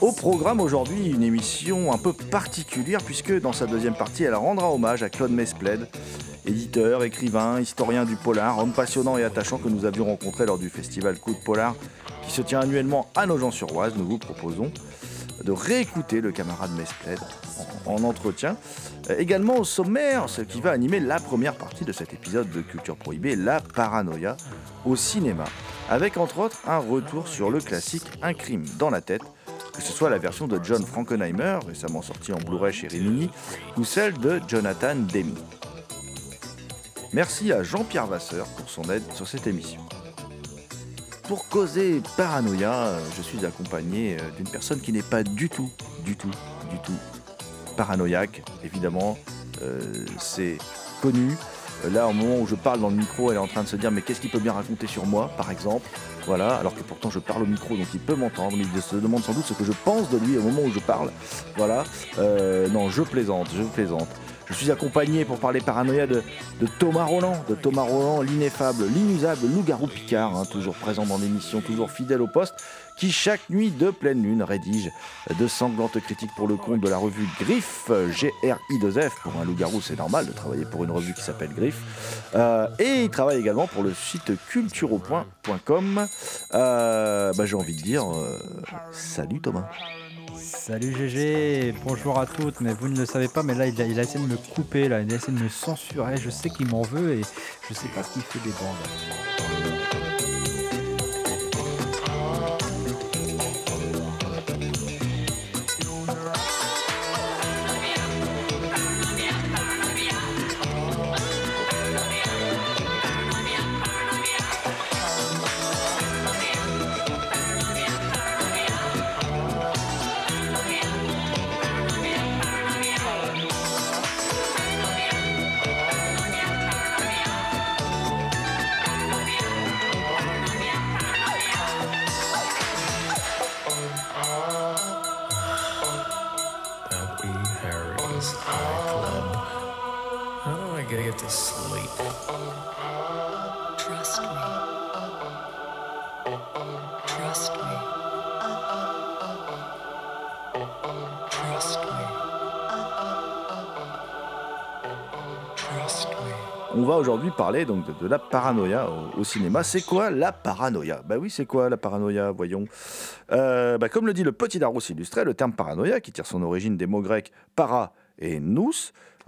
Au programme aujourd'hui, une émission un peu particulière puisque dans sa deuxième partie, elle rendra hommage à Claude Mesplède, éditeur, écrivain, historien du polar, homme passionnant et attachant que nous avions rencontré lors du festival Coup de Polar qui se tient annuellement à Nogent-sur-Oise. Nous vous proposons de réécouter le camarade Mesplède en, en entretien. Euh, également au sommaire, ce qui va animer la première partie de cet épisode de Culture Prohibée, la paranoïa au cinéma, avec entre autres un retour sur le classique Un crime dans la tête, que ce soit la version de John Frankenheimer, récemment sortie en Blu-ray chez Rimini, ou celle de Jonathan Demi. Merci à Jean-Pierre Vasseur pour son aide sur cette émission. Pour causer paranoïa, euh, je suis accompagné euh, d'une personne qui n'est pas du tout, du tout, du tout paranoïaque, évidemment. Euh, c'est connu. Euh, Là, au moment où je parle dans le micro, elle est en train de se dire mais qu'est-ce qu'il peut bien raconter sur moi, par exemple? Voilà, alors que pourtant je parle au micro, donc il peut m'entendre, mais il se demande sans doute ce que je pense de lui au moment où je parle. Voilà. Euh, non, je plaisante, je plaisante. Je suis accompagné pour parler paranoïa de, Thomas Roland, de Thomas Roland, l'ineffable, l'inusable loup-garou Picard, hein, toujours présent dans l'émission, toujours fidèle au poste, qui chaque nuit de pleine lune rédige de sanglantes critiques pour le compte de la revue Griff, G-R-I-2-F, pour un loup-garou c'est normal de travailler pour une revue qui s'appelle Griff, Euh, et il travaille également pour le site cultureau.com. Euh, bah, J'ai envie de dire, euh, salut Thomas. Salut GG, bonjour à toutes, mais vous ne le savez pas, mais là il a, essayé de me couper, là, il a essayé de me censurer, je sais qu'il m'en veut et je sais pas ce qu'il fait des bandes. Aujourd'hui parler donc de, la paranoïa au, cinéma. C'est quoi la paranoïa? Bah oui, c'est quoi la paranoïa Voyons. Euh, bah, comme le dit le petit Larousse illustré, le terme paranoïa, qui tire son origine des mots grecs para et nous,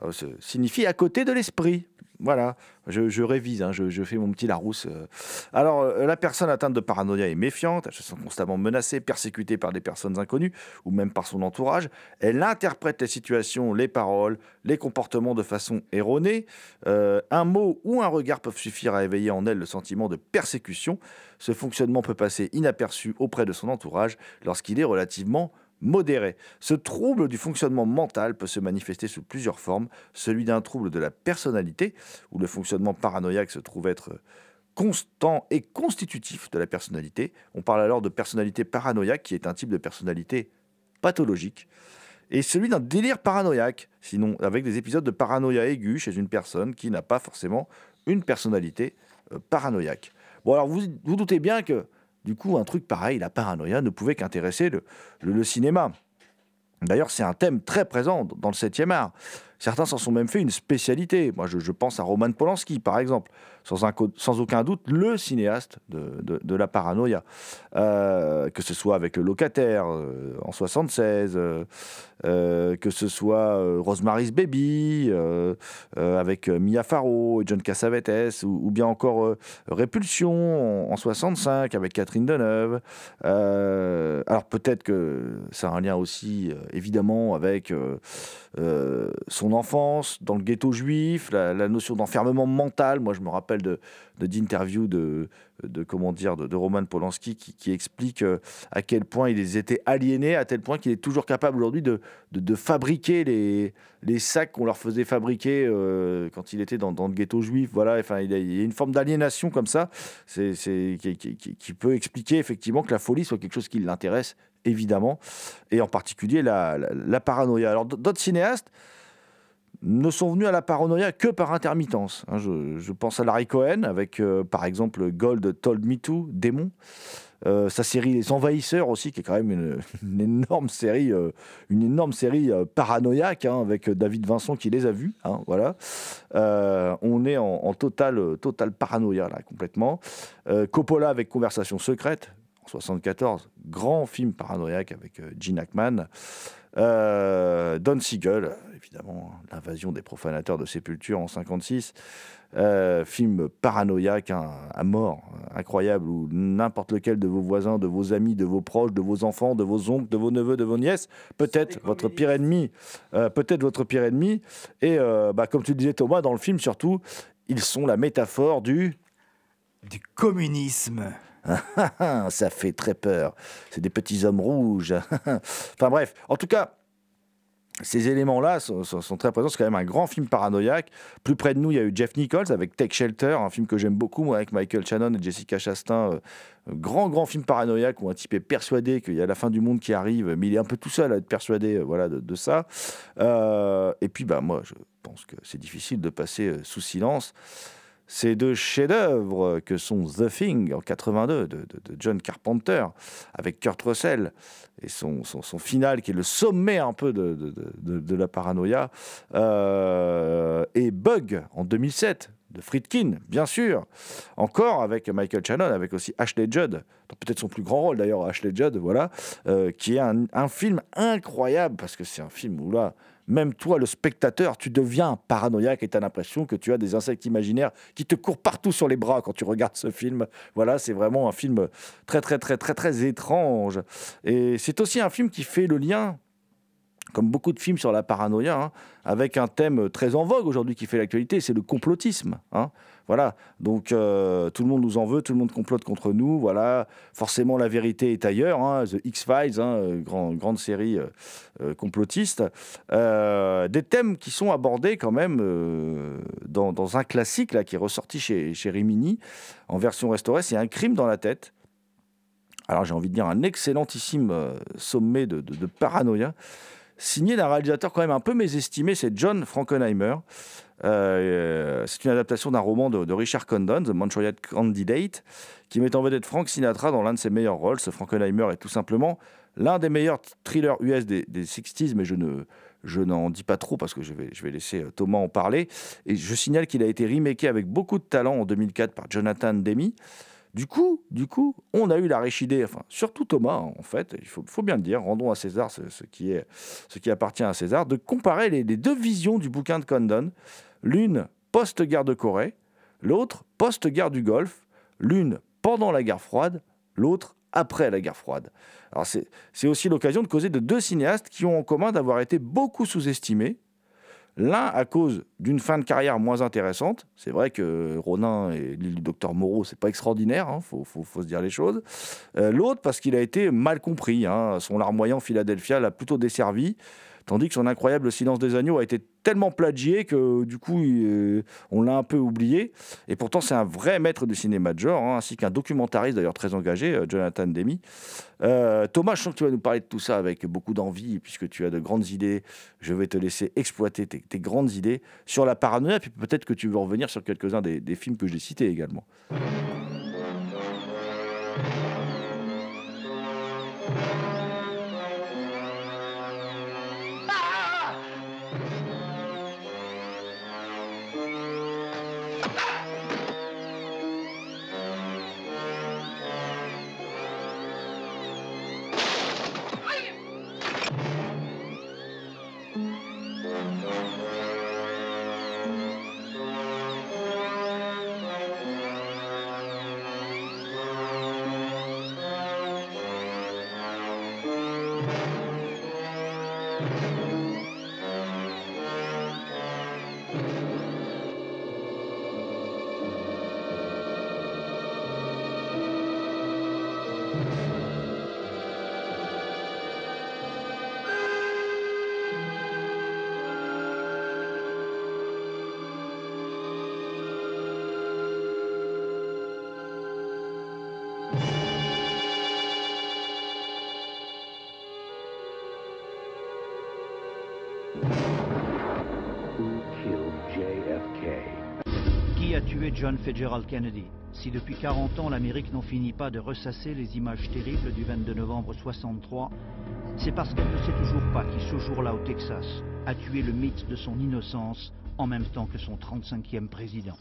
euh, signifie à côté de l'esprit. Voilà, je, révise, hein, je, je fais mon petit Larousse. euh. Alors, euh, la personne atteinte de paranoïa est méfiante, elle se sent constamment menacée, persécutée par des personnes inconnues ou même par son entourage. Elle interprète les situations, les paroles, les comportements de façon erronée. Euh, un mot ou un regard peuvent suffire à éveiller en elle le sentiment de persécution. Ce fonctionnement peut passer inaperçu auprès de son entourage lorsqu'il est relativement modéré. Ce trouble du fonctionnement mental peut se manifester sous plusieurs formes, celui d'un trouble de la personnalité, où le fonctionnement paranoïaque se trouve être constant et constitutif de la personnalité. On parle alors de personnalité paranoïaque, qui est un type de personnalité pathologique, et celui d'un délire paranoïaque, sinon avec des épisodes de paranoïa aiguë chez une personne qui n'a pas forcément une personnalité euh, paranoïaque. Bon, alors vous vous doutez bien que, du coup, un truc pareil, la paranoïa, ne pouvait qu'intéresser le, le- le cinéma. D'ailleurs, c'est un thème très présent dans le 7e art. Certains s'en sont même fait une spécialité. Moi, je, pense à Roman Polanski, par exemple, sans, aucun doute le cinéaste de, la paranoïa. Euh, que ce soit avec Le Locataire euh, en 76, euh, que ce soit Rosemary's Baby avec Mia Farrow et John Cassavetes, ou, bien encore Répulsion en, en 65 avec Catherine Deneuve. Alors peut-être que ça a un lien aussi, évidemment, avec euh, son enfance dans le ghetto juif, la, notion d'enfermement mental. Moi, je me rappelle de de- d'interviews de, de, comment dire de, de Roman Polanski qui, qui explique euh, à quel point ils étaient aliénés, à tel point qu'il est toujours capable aujourd'hui de, de, de fabriquer les, les sacs qu'on leur faisait fabriquer euh, quand il était dans, dans le ghetto juif. Voilà, enfin, il, y a- une forme d'aliénation comme ça, c'est, qui peut expliquer effectivement que la folie soit quelque chose qui l'intéresse, évidemment, et en particulier la, la, paranoïa. Alors, d'autres cinéastes ne sont venus à la paranoïa que par intermittence. hein. je, pense à Larry Cohen avec, euh, par exemple, Gold Told Me To, Démon. Euh, sa série Les Envahisseurs aussi, qui est quand même une, énorme série, une énorme série euh, paranoïaque, hein, avec David Vincent qui les a vus. hein, voilà. On est en, en total, total paranoïa là, complètement. Coppola avec Conversation secrète 74, grand film paranoïaque avec euh, Gene Hackman. Euh, Don Siegel, évidemment, l'invasion des profanateurs de sépulture en 56. Euh, film paranoïaque hein, à mort, incroyable, où n'importe lequel de vos voisins, de vos amis, de vos proches, de vos enfants, de vos oncles, de vos neveux, de vos nièces, peut-être votre pire ennemi, euh, peut-être votre pire ennemi. Et bah, comme tu le disais Thomas, dans le film surtout, ils sont la métaphore du Du communisme. ça fait très peur. C'est des petits hommes rouges. enfin bref, en tout cas, ces éléments-là sont, très présents. C'est quand même un grand film paranoïaque. Plus près de nous, il y a eu Jeff Nichols avec Take Shelter, un film que j'aime beaucoup, moi, avec Michael Shannon et Jessica Chastain. Euh, grand, grand film paranoïaque où un type est persuadé qu'il y a la fin du monde qui arrive, mais il est un peu tout seul à être persuadé euh, voilà, de, ça. Euh, et puis, bah, moi, je pense que c'est difficile de passer sous silence ces deux chefs-d'œuvre que sont The Thing en 82 de, John Carpenter avec Kurt Russell et son, son, final qui est le sommet un peu de, la paranoïa euh, et Bug en 2007 de Friedkin, bien sûr. Encore avec Michael Shannon, avec aussi Ashley Judd, peut-être son plus grand rôle d'ailleurs, Ashley Judd, voilà, euh, qui est un, un film incroyable parce que c'est un film où là, même toi, le spectateur, tu deviens paranoïaque et tu as l'impression que tu as des insectes imaginaires qui te courent partout sur les bras quand tu regardes ce film. Voilà, c'est vraiment un film très, très, très, très, très étrange. Et c'est aussi un film qui fait le lien comme beaucoup de films sur la paranoïa, hein, avec un thème très en vogue aujourd'hui qui fait l'actualité, c'est le complotisme. hein. Voilà, donc euh, tout le monde nous en veut, tout le monde complote contre nous. Voilà, forcément la vérité est ailleurs. hein, The X-Files, hein, euh, grand- grande série euh, complotiste. Des thèmes qui sont abordés quand même dans, un classique qui est ressorti chez, chez Rimini en version restaurée, c'est Un crime dans la tête. Alors j'ai envie de dire un excellentissime sommet de paranoïa signé d'un réalisateur quand même un peu mésestimé, c'est John Frankenheimer. Euh, c'est une adaptation d'un roman de, Richard Condon, The Manchurian Candidate, qui met en vedette Frank Sinatra dans l'un de ses meilleurs rôles. Ce Frankenheimer est tout simplement l'un des meilleurs thrillers US des, des 60s, mais je ne je n'en dis pas trop parce que je vais, je vais laisser euh, Thomas en parler. Et je signale qu'il a été remaké avec beaucoup de talent en 2004 par Jonathan Demi. Du coup, du coup, on a eu la riche idée, enfin, surtout Thomas, hein, en fait, il faut, bien le dire, rendons à César ce, qui, est, ce qui appartient à César, de comparer les, les deux visions du bouquin de Condon, l'une post-guerre de Corée, l'autre post-guerre du Golfe, l'une pendant la guerre froide, l'autre après la guerre froide. Alors c'est aussi l'occasion de causer de deux cinéastes qui ont en commun d'avoir été beaucoup sous-estimés, L'un à cause d'une fin de carrière moins intéressante. C'est vrai que Ronin et l'île du docteur Moreau, c'est pas extraordinaire, il faut, faut- faut se dire les choses. Euh, L'autre parce qu'il a été mal compris. hein. Son larmoyant Philadelphia l'a plutôt desservi, tandis que son incroyable Silence des agneaux a été tellement plagié que du coup, il- on l'a un peu oublié. Et pourtant, c'est un vrai maître du cinéma de genre, hein, ainsi qu'un documentariste d'ailleurs très engagé, euh, Jonathan Demi. Euh, Thomas, je sens que tu vas nous parler de tout ça avec beaucoup d'envie, puisque tu as de grandes idées. Je vais te laisser exploiter tes, grandes idées sur la paranoïa, puis peut-être que tu veux revenir sur quelques-uns des films que j'ai cités également. John Fitzgerald Kennedy Si depuis 40 ans l'Amérique n'en finit pas de ressasser les images terribles du 22 novembre 63, c'est parce qu'elle ne sait toujours pas qui ce jour-là au Texas a tué le mythe de son innocence en même temps que son 35e président.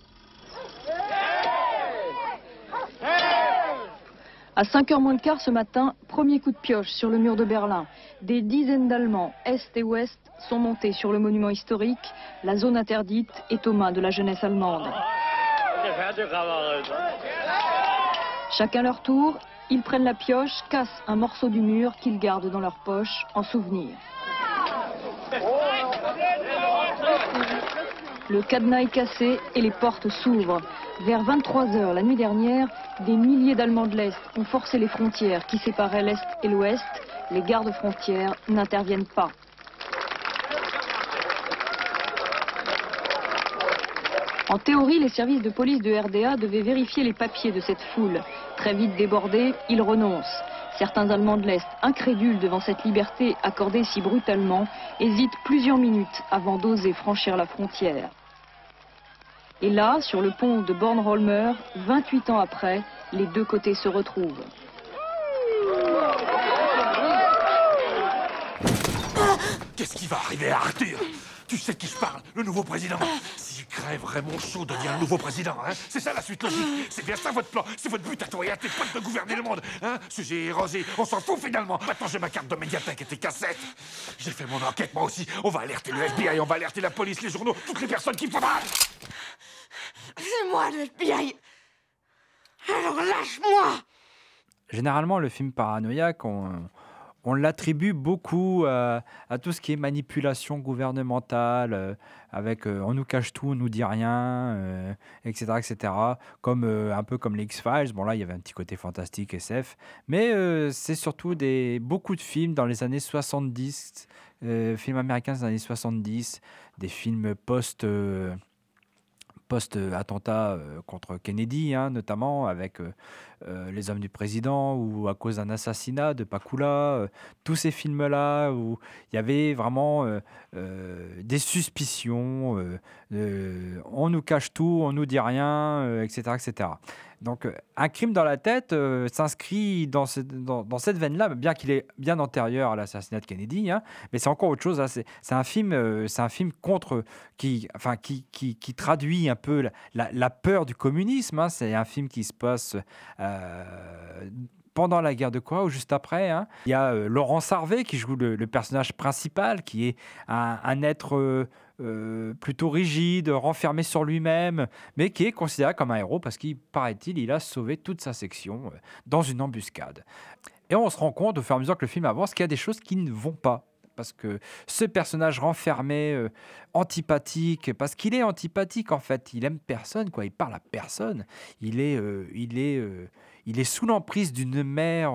À 5h moins le quart ce matin, premier coup de pioche sur le mur de Berlin. Des dizaines d'Allemands, Est et Ouest, sont montés sur le monument historique. La zone interdite est aux mains de la jeunesse allemande. Chacun leur tour, ils prennent la pioche, cassent un morceau du mur qu'ils gardent dans leur poche en souvenir. Le cadenas est cassé et les portes s'ouvrent. Vers 23h la nuit dernière, des milliers d'Allemands de l'Est ont forcé les frontières qui séparaient l'Est et l'Ouest. Les gardes frontières n'interviennent pas. En théorie, les services de police de RDA devaient vérifier les papiers de cette foule. Très vite débordés, ils renoncent. Certains Allemands de l'Est, incrédules devant cette liberté accordée si brutalement, hésitent plusieurs minutes avant d'oser franchir la frontière. Et là, sur le pont de Bornholmer, 28 ans après, les deux côtés se retrouvent. Qu'est-ce qui va arriver à Arthur? Tu sais de qui je parle Le nouveau président. S'il crève, Raymond Chaud devient le nouveau président, hein. C'est ça la suite logique. C'est bien ça votre plan. C'est votre but à toi et à tes potes de gouverner le monde, hein. Sujet érosé, on s'en fout finalement. Maintenant j'ai ma carte de médiathèque et tes cassettes. J'ai fait mon enquête moi aussi. On va alerter le FBI, on va alerter la police, les journaux, toutes les personnes qu'il faudra C'est moi le FBI Alors lâche-moi. Généralement, le film paranoïaque, on, on l'attribue beaucoup à, à tout ce qui est manipulation gouvernementale, euh, avec euh, on nous cache tout, on nous dit rien, euh, etc., etc. Comme euh, un peu comme les X-Files. Bon là, il y avait un petit côté fantastique SF, mais euh, c'est surtout des beaucoup de films dans les années 70, euh, films américains des années 70, des films post. euh, post-attentat euh, contre Kennedy, hein, notamment avec euh, Les Hommes du Président ou à cause d'un assassinat de Pakula, euh, tous ces films-là où il y avait vraiment euh, des suspicions, on nous cache tout, on nous dit rien, etc., etc. Donc, Un crime dans la tête s'inscrit dans, ce- dans, dans cette veine-là, bien qu'il est bien antérieur à l'assassinat de Kennedy, hein, mais c'est encore autre chose. hein, c'est un film, c'est un film contre qui, enfin, qui, traduit un peu la, peur du communisme. hein. C'est un film qui se passe pendant la guerre de Corée ou juste après. hein. Il y a euh, Laurence Harvey qui joue le, personnage principal, qui est un, être euh, euh, plutôt rigide, renfermé sur lui-même, mais qui est considéré comme un héros parce qu'il, paraît-il, il a sauvé toute sa section euh, dans une embuscade. Et on se rend compte au fur et à mesure que le film avance qu'il y a des choses qui ne vont pas. Parce que ce personnage renfermé, euh, antipathique, parce qu'il est antipathique en fait, il aime personne, quoi. Il parle à personne. Il est, euh, il est, euh, il est sous l'emprise d'une mère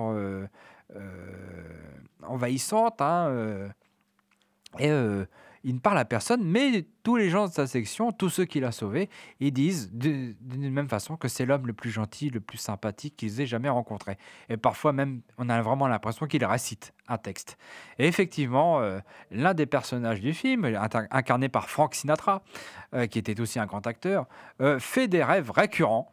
envahissante. hein, et il ne parle à personne, mais tous les gens de sa section, tous ceux qu'il a sauvés, ils disent d'une même façon que c'est l'homme le plus gentil, le plus sympathique qu'ils aient jamais rencontré. Et parfois même, on a vraiment l'impression qu'il récite un texte. Et effectivement, euh, l'un des personnages du film, incarné par Frank Sinatra, euh, qui était aussi un grand acteur, euh, fait des rêves récurrents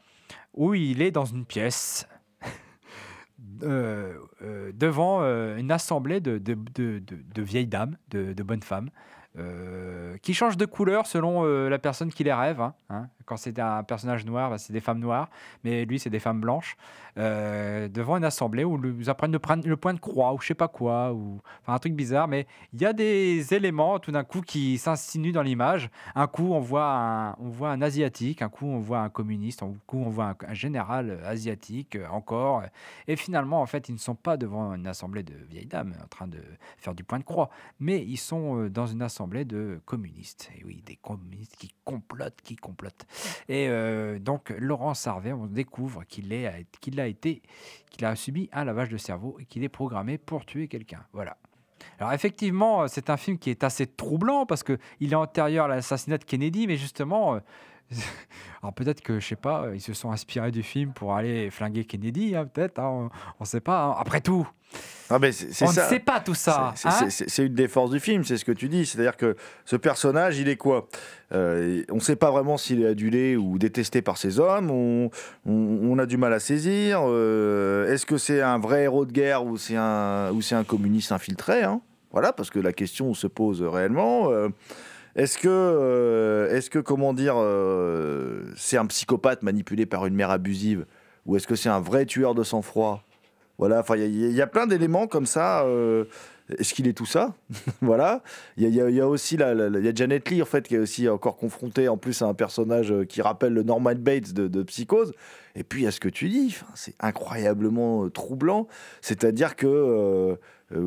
où il est dans une pièce devant une assemblée de, vieilles dames, de, bonnes femmes, qui changent de couleur selon euh, la personne qui les rêve. hein, hein. Quand c'est un personnage noir, bah, c'est des femmes noires, mais lui, c'est des femmes blanches, euh, devant une assemblée où ils apprennent le, point de croix ou je sais pas quoi, ou enfin un truc bizarre, mais il y a des éléments tout d'un coup qui s'insinuent dans l'image. Un coup, on voit un, on voit un asiatique, un coup, on voit un communiste, un coup, on voit un, général euh, asiatique euh, encore. Et finalement, en fait, ils ne sont pas devant une assemblée de vieilles dames en train de faire du point de croix, mais ils sont dans une assemblée de communistes. Et oui, des communistes qui complotent, qui complotent. Et euh, donc, Laurent Sarvet, on découvre qu'il a été, qu'il a subi un lavage de cerveau et qu'il est programmé pour tuer quelqu'un. Voilà. Alors effectivement, euh, c'est un film qui est assez troublant parce que il est antérieur à l'assassinat de Kennedy, mais justement, euh, alors peut-être que je sais pas, euh, ils se sont inspirés du film pour aller flinguer Kennedy, hein, peut-être, hein, on ne sait pas. hein. Après tout, Ah, mais on ça. ne sait pas tout ça. C'est- hein. c'est- une des forces du film, c'est ce que tu dis. C'est-à-dire que ce personnage, il est quoi? Euh, On ne sait pas vraiment s'il est adulé ou détesté par ses hommes. On, on- on a du mal à saisir. Euh, Est-ce que c'est un vrai héros de guerre ou c'est un, ou c'est un communiste infiltré hein? Voilà, parce que la question se pose réellement. Euh, est-ce que, euh, est-ce que, comment dire, euh, c'est un psychopathe manipulé par une mère abusive ou est-ce que c'est un vrai tueur de sang-froid? Voilà, enfin, il y, a- plein d'éléments comme ça. euh, Est-ce qu'il est tout ça? Voilà. Il y y a- aussi la, y a Janet Leigh, en fait, qui est aussi encore confrontée en plus à un personnage qui rappelle le Norman Bates de, de Psychose. Et puis, a ce que tu dis, c'est incroyablement troublant. C'est-à-dire que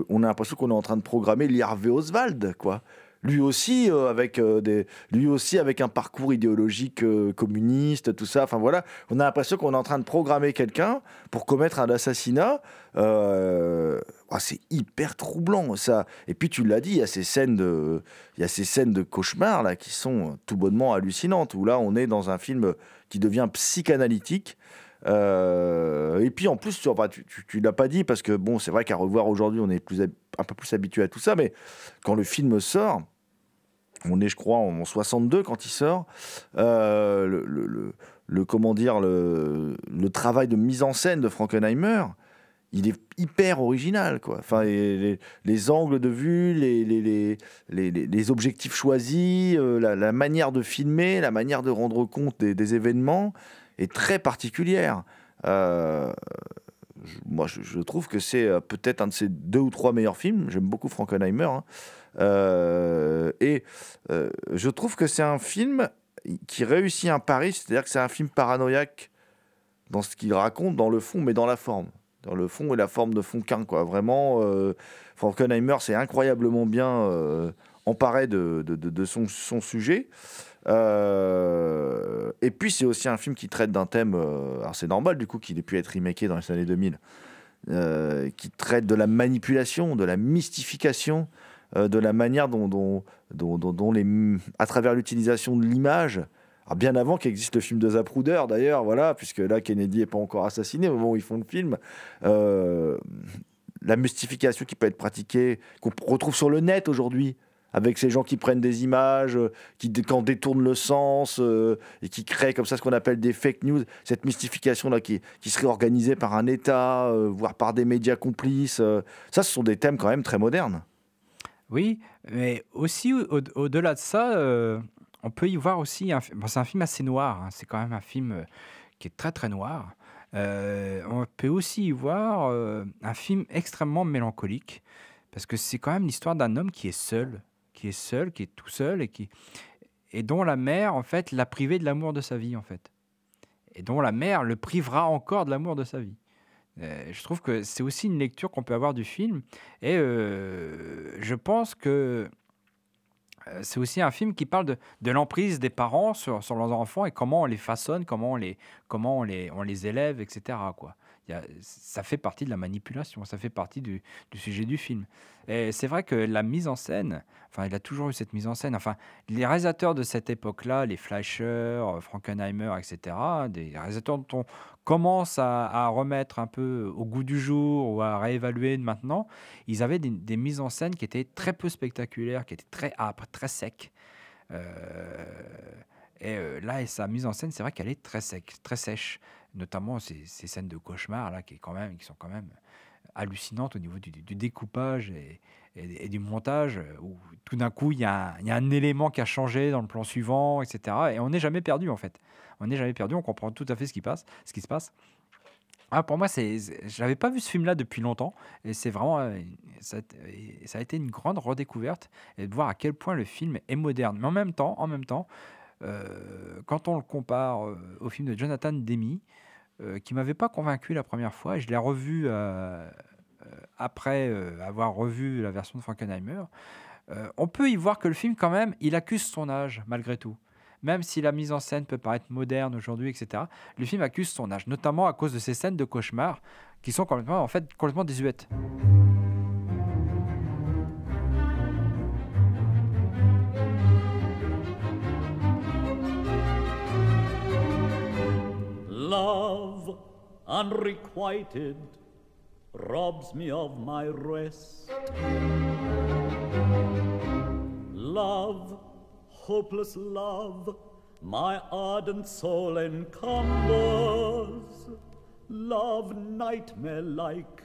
on a l'impression qu'on est en train de programmer Lee Harvey Oswald, quoi. Lui aussi, euh, avec euh, des, lui aussi avec un parcours idéologique euh, communiste, tout ça. Enfin voilà, on a l'impression qu'on est en train de programmer quelqu'un pour commettre un assassinat. Ah, c'est hyper troublant ça. Et puis tu l'as dit, il y a ces scènes de, il y a ces scènes de cauchemar là qui sont tout bonnement hallucinantes. Où là, on est dans un film qui devient psychanalytique. Et puis en plus, tu, enfin, tu, l'as pas dit parce que bon, c'est vrai qu'à revoir aujourd'hui, on est plus, un peu plus habitué à tout ça. Mais quand le film sort, on est, je crois, en 62 quand il sort. Euh, le, le- comment dire, le, travail de mise en scène de Frankenheimer, il est hyper original, quoi. Enfin, les, les- les angles de vue, les, objectifs choisis, euh, la, manière de filmer, la manière de rendre compte des, événements est très particulière. Euh, moi, je, trouve que c'est peut-être un de ses deux ou trois meilleurs films. J'aime beaucoup Frankenheimer. hein. Euh, et euh, je trouve que c'est un film qui réussit un pari, c'est-à-dire que c'est un film paranoïaque dans ce qu'il raconte, dans le fond, mais dans la forme. Dans le fond et la forme de Fonquin, quoi. Vraiment, euh, Frankenheimer, c'est incroyablement bien emparé de, son, sujet. Et puis, c'est aussi un film qui traite d'un thème, alors c'est normal du coup qu'il ait pu être remaké dans les années 2000, euh, qui traite de la manipulation, de la mystification, euh, de la manière dont, à travers l'utilisation de l'image, bien avant qu'existe le film de Zapruder d'ailleurs, voilà, puisque là Kennedy n'est pas encore assassiné au moment où ils font le film, euh, la mystification qui peut être pratiquée, qu'on retrouve sur le net aujourd'hui, avec ces gens qui prennent des images, euh, qui en détournent le sens et qui créent comme ça ce qu'on appelle des fake news, cette mystification-là qui, qui serait organisée par un État, voire par des médias complices, ça ce sont des thèmes quand même très modernes. Oui, mais aussi au- au-delà de ça, euh, on peut y voir aussi un, c'est un film assez noir. hein, c'est quand même un film euh, qui est très très noir. Euh, on peut aussi y voir un film extrêmement mélancolique parce que c'est quand même l'histoire d'un homme qui est seul, qui est seul, qui est tout seul et qui et dont la mère en fait l'a privé de l'amour de sa vie en fait et dont la mère le privera encore de l'amour de sa vie. Euh, je trouve que c'est aussi une lecture qu'on peut avoir du film et euh, je pense que euh, c'est aussi un film qui parle de, l'emprise des parents sur, leurs enfants et comment on les façonne, comment on les, comment on les, on les élève, etc. Ça fait partie de la manipulation, ça fait partie du, sujet du film. Et c'est vrai que la mise en scène, enfin, il a toujours eu cette mise en scène. Enfin, les réalisateurs de cette époque-là, les Fleischer, Frankenheimer, etc., des réalisateurs dont on commence à, remettre un peu au goût du jour ou à réévaluer maintenant, ils avaient des, des mises en scène qui étaient très peu spectaculaires, qui étaient très âpres, très secs. Euh, et euh, là, et sa mise en scène, c'est vrai qu'elle est très sec, très sèche, notamment ces, scènes de cauchemar là, qui, est quand même, qui sont quand même hallucinantes au niveau du, découpage et, du montage, euh, où tout d'un coup, il y, a un- élément qui a changé dans le plan suivant, etc. Et on n'est jamais perdu, en fait. On n'est jamais perdu, on comprend tout à fait ce qui, passe, ce qui se passe. Ah, pour moi, c'est, j'avais pas vu ce film-là depuis longtemps, et c'est vraiment, euh, ça, a été- une grande redécouverte, et de voir à quel point le film est moderne. Mais en même temps, en même temps, euh, quand on le compare au film de Jonathan Demi, euh, qui m'avait pas convaincu la première fois, et je l'ai revu euh, euh, après euh, avoir revu la version de Frankenheimer, on peut y voir que le film, quand même, il accuse son âge, malgré tout. Même si la mise en scène peut paraître moderne aujourd'hui, etc., le film accuse son âge, notamment à cause de ces scènes de cauchemar qui sont complètement, en fait, complètement désuètes. Love unrequited robs me of my rest. Love, hopeless love, my ardent soul encumbers. Love, nightmare like,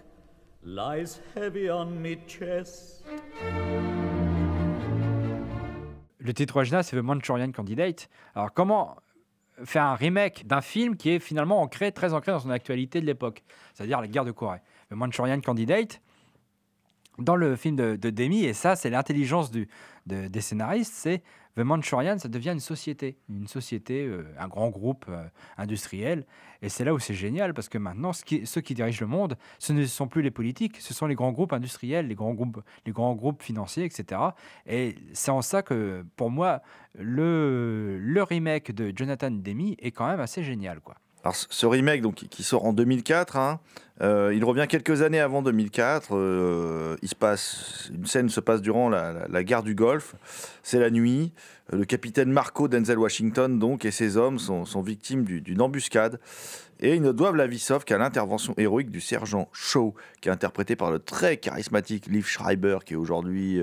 lies heavy on me chest. Le titre original, c'est The Manchurian Candidate. Alors, comment faire un remake d'un film qui est finalement ancré, très ancré dans son actualité de l'époque, c'est-à-dire la guerre de Corée. The Manchurian Candidate, dans le film de, de Demi, et ça, c'est l'intelligence des scénaristes, c'est The Manchurian, ça devient une société, une société, euh, un grand groupe euh, industriel, et c'est là où c'est génial, parce que maintenant, ce qui- ceux qui dirigent le monde, ce ne sont plus les politiques, ce sont les grands groupes industriels, les grands groupes, les grands groupes financiers, etc. Et c'est en ça que, pour moi, le, le remake de Jonathan Demi est quand même assez génial, quoi. Alors, ce- remake donc, qui- sort en 2004, hein, euh, il revient quelques années avant 2004. euh, il se passe, une scène se passe durant la, guerre du Golfe. C'est la nuit. Euh, Le capitaine Marco Denzel Washington donc, et ses hommes sont, victimes du- d'une embuscade. Et ils ne doivent la vie sauve qu'à l'intervention héroïque du sergent Shaw, qui est interprété par le très charismatique Liv Schreiber, qui est aujourd'hui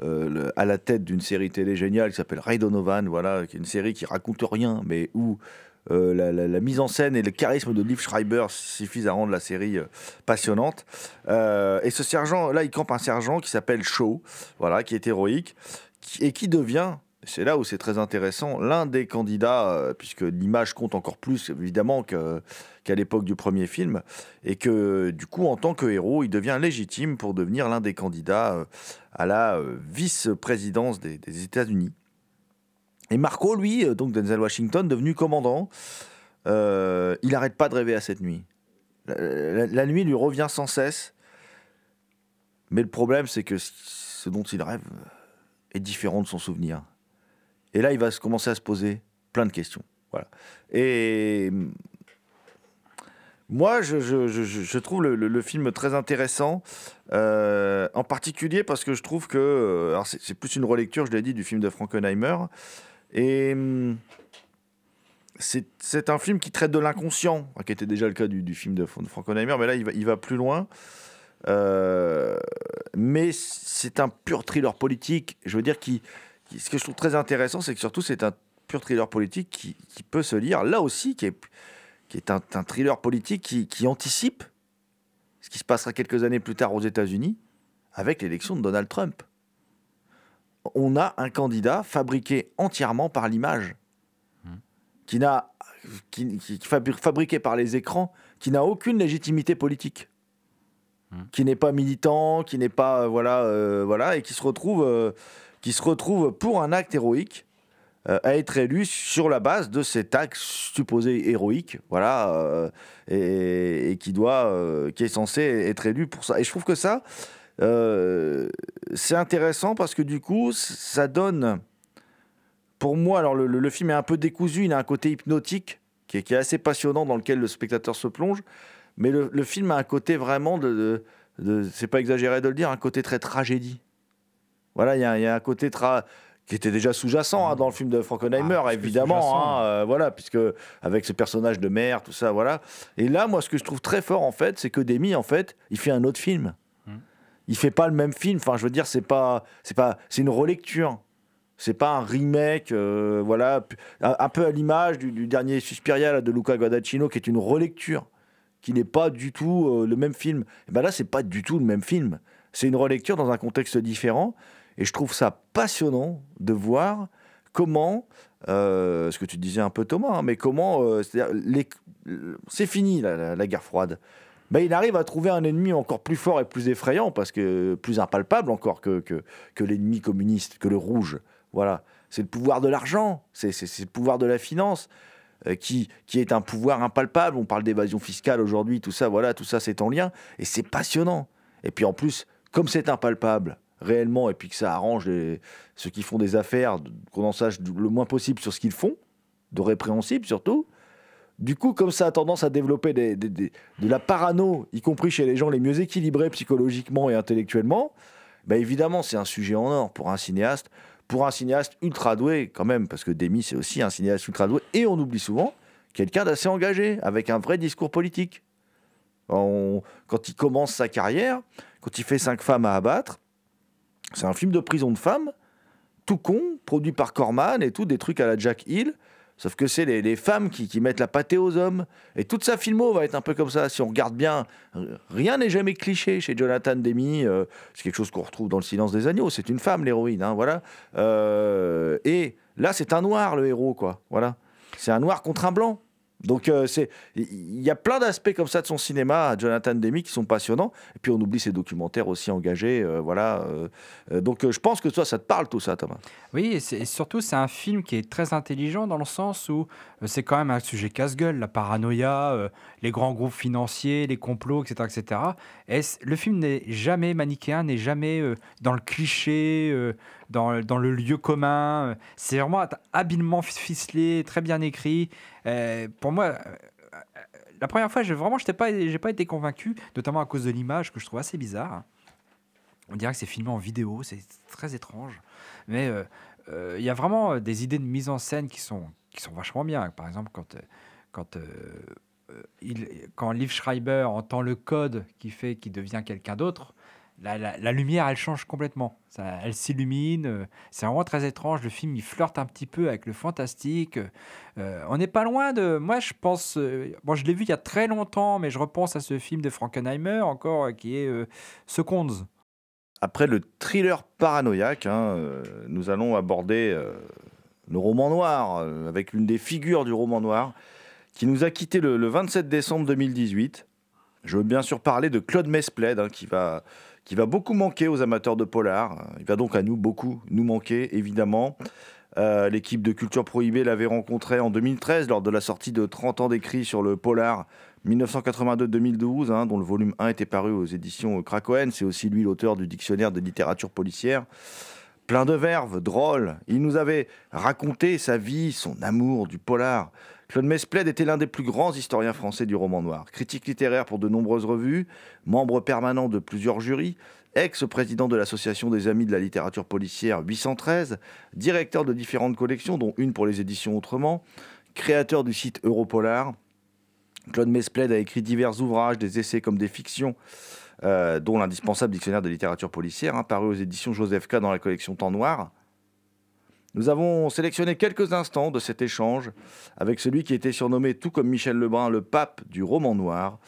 à la tête d'une série télé géniale qui s'appelle Ray Donovan, voilà, qui est une série qui raconte rien, mais où euh, la, mise en scène et le charisme de Liv Schreiber suffisent à rendre la série euh, passionnante. Euh, et ce sergent, là, il campe un sergent qui s'appelle Shaw, voilà, qui est héroïque, et qui devient, c'est là où c'est très intéressant, l'un des candidats, puisque l'image compte encore plus évidemment qu'à l'époque du premier film, et que du coup, en tant que héros, il devient légitime pour devenir l'un des candidats à la vice-présidence des États-Unis. Et Marco, lui, euh, donc Denzel Washington, devenu commandant, euh, il n'arrête pas de rêver à cette nuit. La, nuit lui revient sans cesse. Mais le problème, c'est que ce dont il rêve est différent de son souvenir. Et là, il va se- commencer à se poser plein de questions. Voilà. Et hum, moi, je, trouve le, film très intéressant, euh, en particulier parce que je trouve que, euh, alors c'est plus une relecture, je l'ai dit, du film de Frankenheimer, et hum, c'est un film qui traite de l'inconscient, hein, qui était déjà le cas du, film de, de Frankenheimer, mais là, il va, il va plus loin. Euh, mais c'est un pur thriller politique. Je veux dire, qui- ce que je trouve très intéressant, c'est que surtout, c'est un pur thriller politique qui, qui peut se lire, là aussi, qui est, qui est un, un thriller politique qui, qui anticipe ce qui se passera quelques années plus tard aux États-Unis avec l'élection de Donald Trump. On a un candidat fabriqué entièrement par l'image, qui n'a, qui, qui- qui fabri- fabriqué par les écrans, qui n'a aucune légitimité politique, qui n'est pas militant, qui n'est pas euh, voilà, euh, voilà, et qui se retrouve, euh, qui se retrouve pour un acte héroïque euh, à être élu sur la base de cet acte supposé héroïque, voilà, et, et qui doit, qui est censé être élu pour ça. Et je trouve que ça, euh, c'est intéressant parce que du coup, ça donne. Pour moi, alors le, le- le film est un peu décousu, il a un côté hypnotique qui est, qui est assez passionnant dans lequel le spectateur se plonge. Mais le, le film a un côté vraiment de. de- de- c'est pas exagéré de le dire, un côté très tragédie. Voilà, il y, a- il y a un côté tra- qui était déjà sous-jacent hein, dans le film de Frankenheimer, Ah, évidemment. hein, euh, voilà, puisque avec ce personnage de mère, tout ça, voilà. Et là, moi, ce que je trouve très fort, en fait, c'est que Demi, en fait, il fait un autre film. Il fait pas le même film. Enfin, je veux dire, c'est pas, c'est pas, c'est une relecture. C'est pas un remake, euh, voilà, un, peu à l'image du, dernier Suspiria de Luca Guadagnino, qui est une relecture, qui n'est pas du tout euh, le même film. Et ben là, c'est pas du tout le même film. C'est une relecture dans un contexte différent, et je trouve ça passionnant de voir comment, euh, ce que tu disais un peu Thomas, hein, mais comment, c'est fini la guerre froide. Ben, il arrive à trouver un ennemi encore plus fort et plus effrayant, parce que plus impalpable encore que, que, l'ennemi communiste, que le rouge. Voilà, c'est le pouvoir de l'argent, c'est le pouvoir de la finance, euh, qui, qui est un pouvoir impalpable. On parle d'évasion fiscale aujourd'hui, tout ça, voilà, tout ça c'est en lien, et c'est passionnant. Et puis en plus, comme c'est impalpable réellement, et puis que ça arrange les- ceux qui font des affaires, qu'on en sache le moins possible sur ce qu'ils font, de répréhensible surtout, du coup, comme ça a tendance à développer de la parano, y compris chez les gens les mieux équilibrés psychologiquement et intellectuellement, bah évidemment, c'est un sujet en or pour un cinéaste, pour un cinéaste ultra doué quand même, parce que Demi, c'est aussi un cinéaste ultra doué, et on oublie souvent quelqu'un d'assez engagé, avec un vrai discours politique. Quand il commence sa carrière, quand il fait cinq femmes à abattre, c'est un film de prison de femmes, tout con, produit par Corman et tout, des trucs à la Jack Hill. Sauf que c'est les, femmes qui, mettent la pâtée aux hommes. Et toute sa filmo va être un peu comme ça. Si on regarde bien, r- rien n'est jamais cliché chez Jonathan Demi. euh, c'est quelque chose qu'on retrouve dans Le silence des agneaux. C'est une femme, l'héroïne. hein, voilà. Euh, et là, c'est un noir, le héros. quoi. Voilà. C'est un noir contre un blanc. Donc, euh, il y a plein d'aspects comme ça de son cinéma, Jonathan Demi, qui sont passionnants. Et puis, on oublie ses documentaires aussi engagés. euh, voilà. euh, donc, je pense que toi, ça te parle tout ça, Thomas. Oui, et, surtout, c'est un film qui est très intelligent dans le sens où c'est quand même un sujet casse-gueule, la paranoïa, les grands groupes financiers, les complots, etc. etc. Le film n'est jamais manichéen, n'est jamais dans le cliché, dans, le lieu commun. C'est vraiment habilement ficelé, très bien écrit. Euh, pour moi, euh, euh, la première fois, je, vraiment, je n'ai pas, été convaincu, notamment à cause de l'image que je trouve assez bizarre. On dirait que c'est filmé en vidéo, c'est très étrange. Mais il y a vraiment des idées de mise en scène qui sont, qui sont vachement bien. Par exemple, quand, quand, quand Liv Schreiber entend le code qui fait qu'il devient quelqu'un d'autre, la, lumière, elle change complètement. Elle s'illumine. euh, C'est vraiment très étrange. Le film, il flirte un petit peu avec le fantastique. Euh, on n'est pas loin de... Moi, je pense... euh, je l'ai vu il y a très longtemps, mais je repense à ce film de Frankenheimer, encore, euh, qui est euh, Seconds. Après le thriller paranoïaque, hein, nous allons aborder le roman noir, avec l'une des figures du roman noir, qui nous a quitté le, le 27 décembre 2018. Je veux bien sûr parler de Claude Mesplède, hein, qui, va, qui va beaucoup manquer aux amateurs de polar. Il va donc à nous beaucoup nous manquer, évidemment. Euh, L'équipe de Culture Prohibée l'avait rencontré en 2013 lors de la sortie de 30 ans d'écrits sur le polar 1982-2012, hein, dont le volume 1 était paru aux éditions Krakoen. C'est aussi lui l'auteur du dictionnaire de littérature policière. Plein de verve, drôle. Il nous avait raconté sa vie, son amour du polar. Claude Mesplède était l'un des plus grands historiens français du roman noir. Critique littéraire pour de nombreuses revues, membre permanent de plusieurs jurys, ex-président de l'Association des Amis de la littérature policière 813, directeur de différentes collections, dont une pour les éditions Autrement, créateur du site Europolar. Claude Mesplède a écrit divers ouvrages, des essais comme des fictions, euh, dont l'indispensable dictionnaire de littérature policière, hein, paru aux éditions Joseph K dans la collection Temps Noir. Nous avons sélectionné quelques instants de cet échange avec celui qui était surnommé, tout comme Michel Lebrun, le pape du roman noir.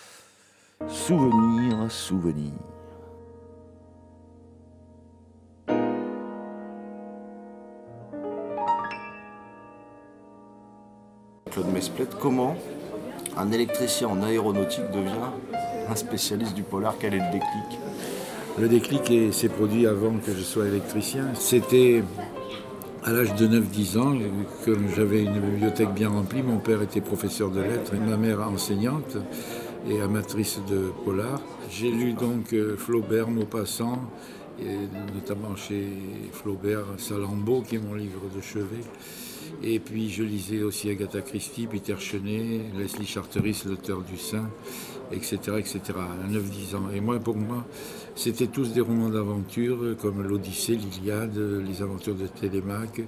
Souvenir, souvenir. Claude Mesplède, comment un électricien en aéronautique devient un spécialiste du polar? Quel est le déclic? Le déclic est- s'est produit avant que je sois électricien. C'était à l'âge de 9-10 ans, comme j'avais une bibliothèque bien remplie, mon père était professeur de lettres et ma mère enseignante. et amatrice de polar. J'ai lu donc euh, Flaubert, Maupassant, et notamment chez Flaubert, Salammbô, qui est mon livre de chevet. Et puis je lisais aussi Agatha Christie, Peter Chenet, Leslie Charteris, l'auteur du Saint, etc., etc., à 9-10 ans. Et moi, pour moi, c'était tous des romans d'aventure, comme l'Odyssée, l'Iliade, les aventures de Télémaque.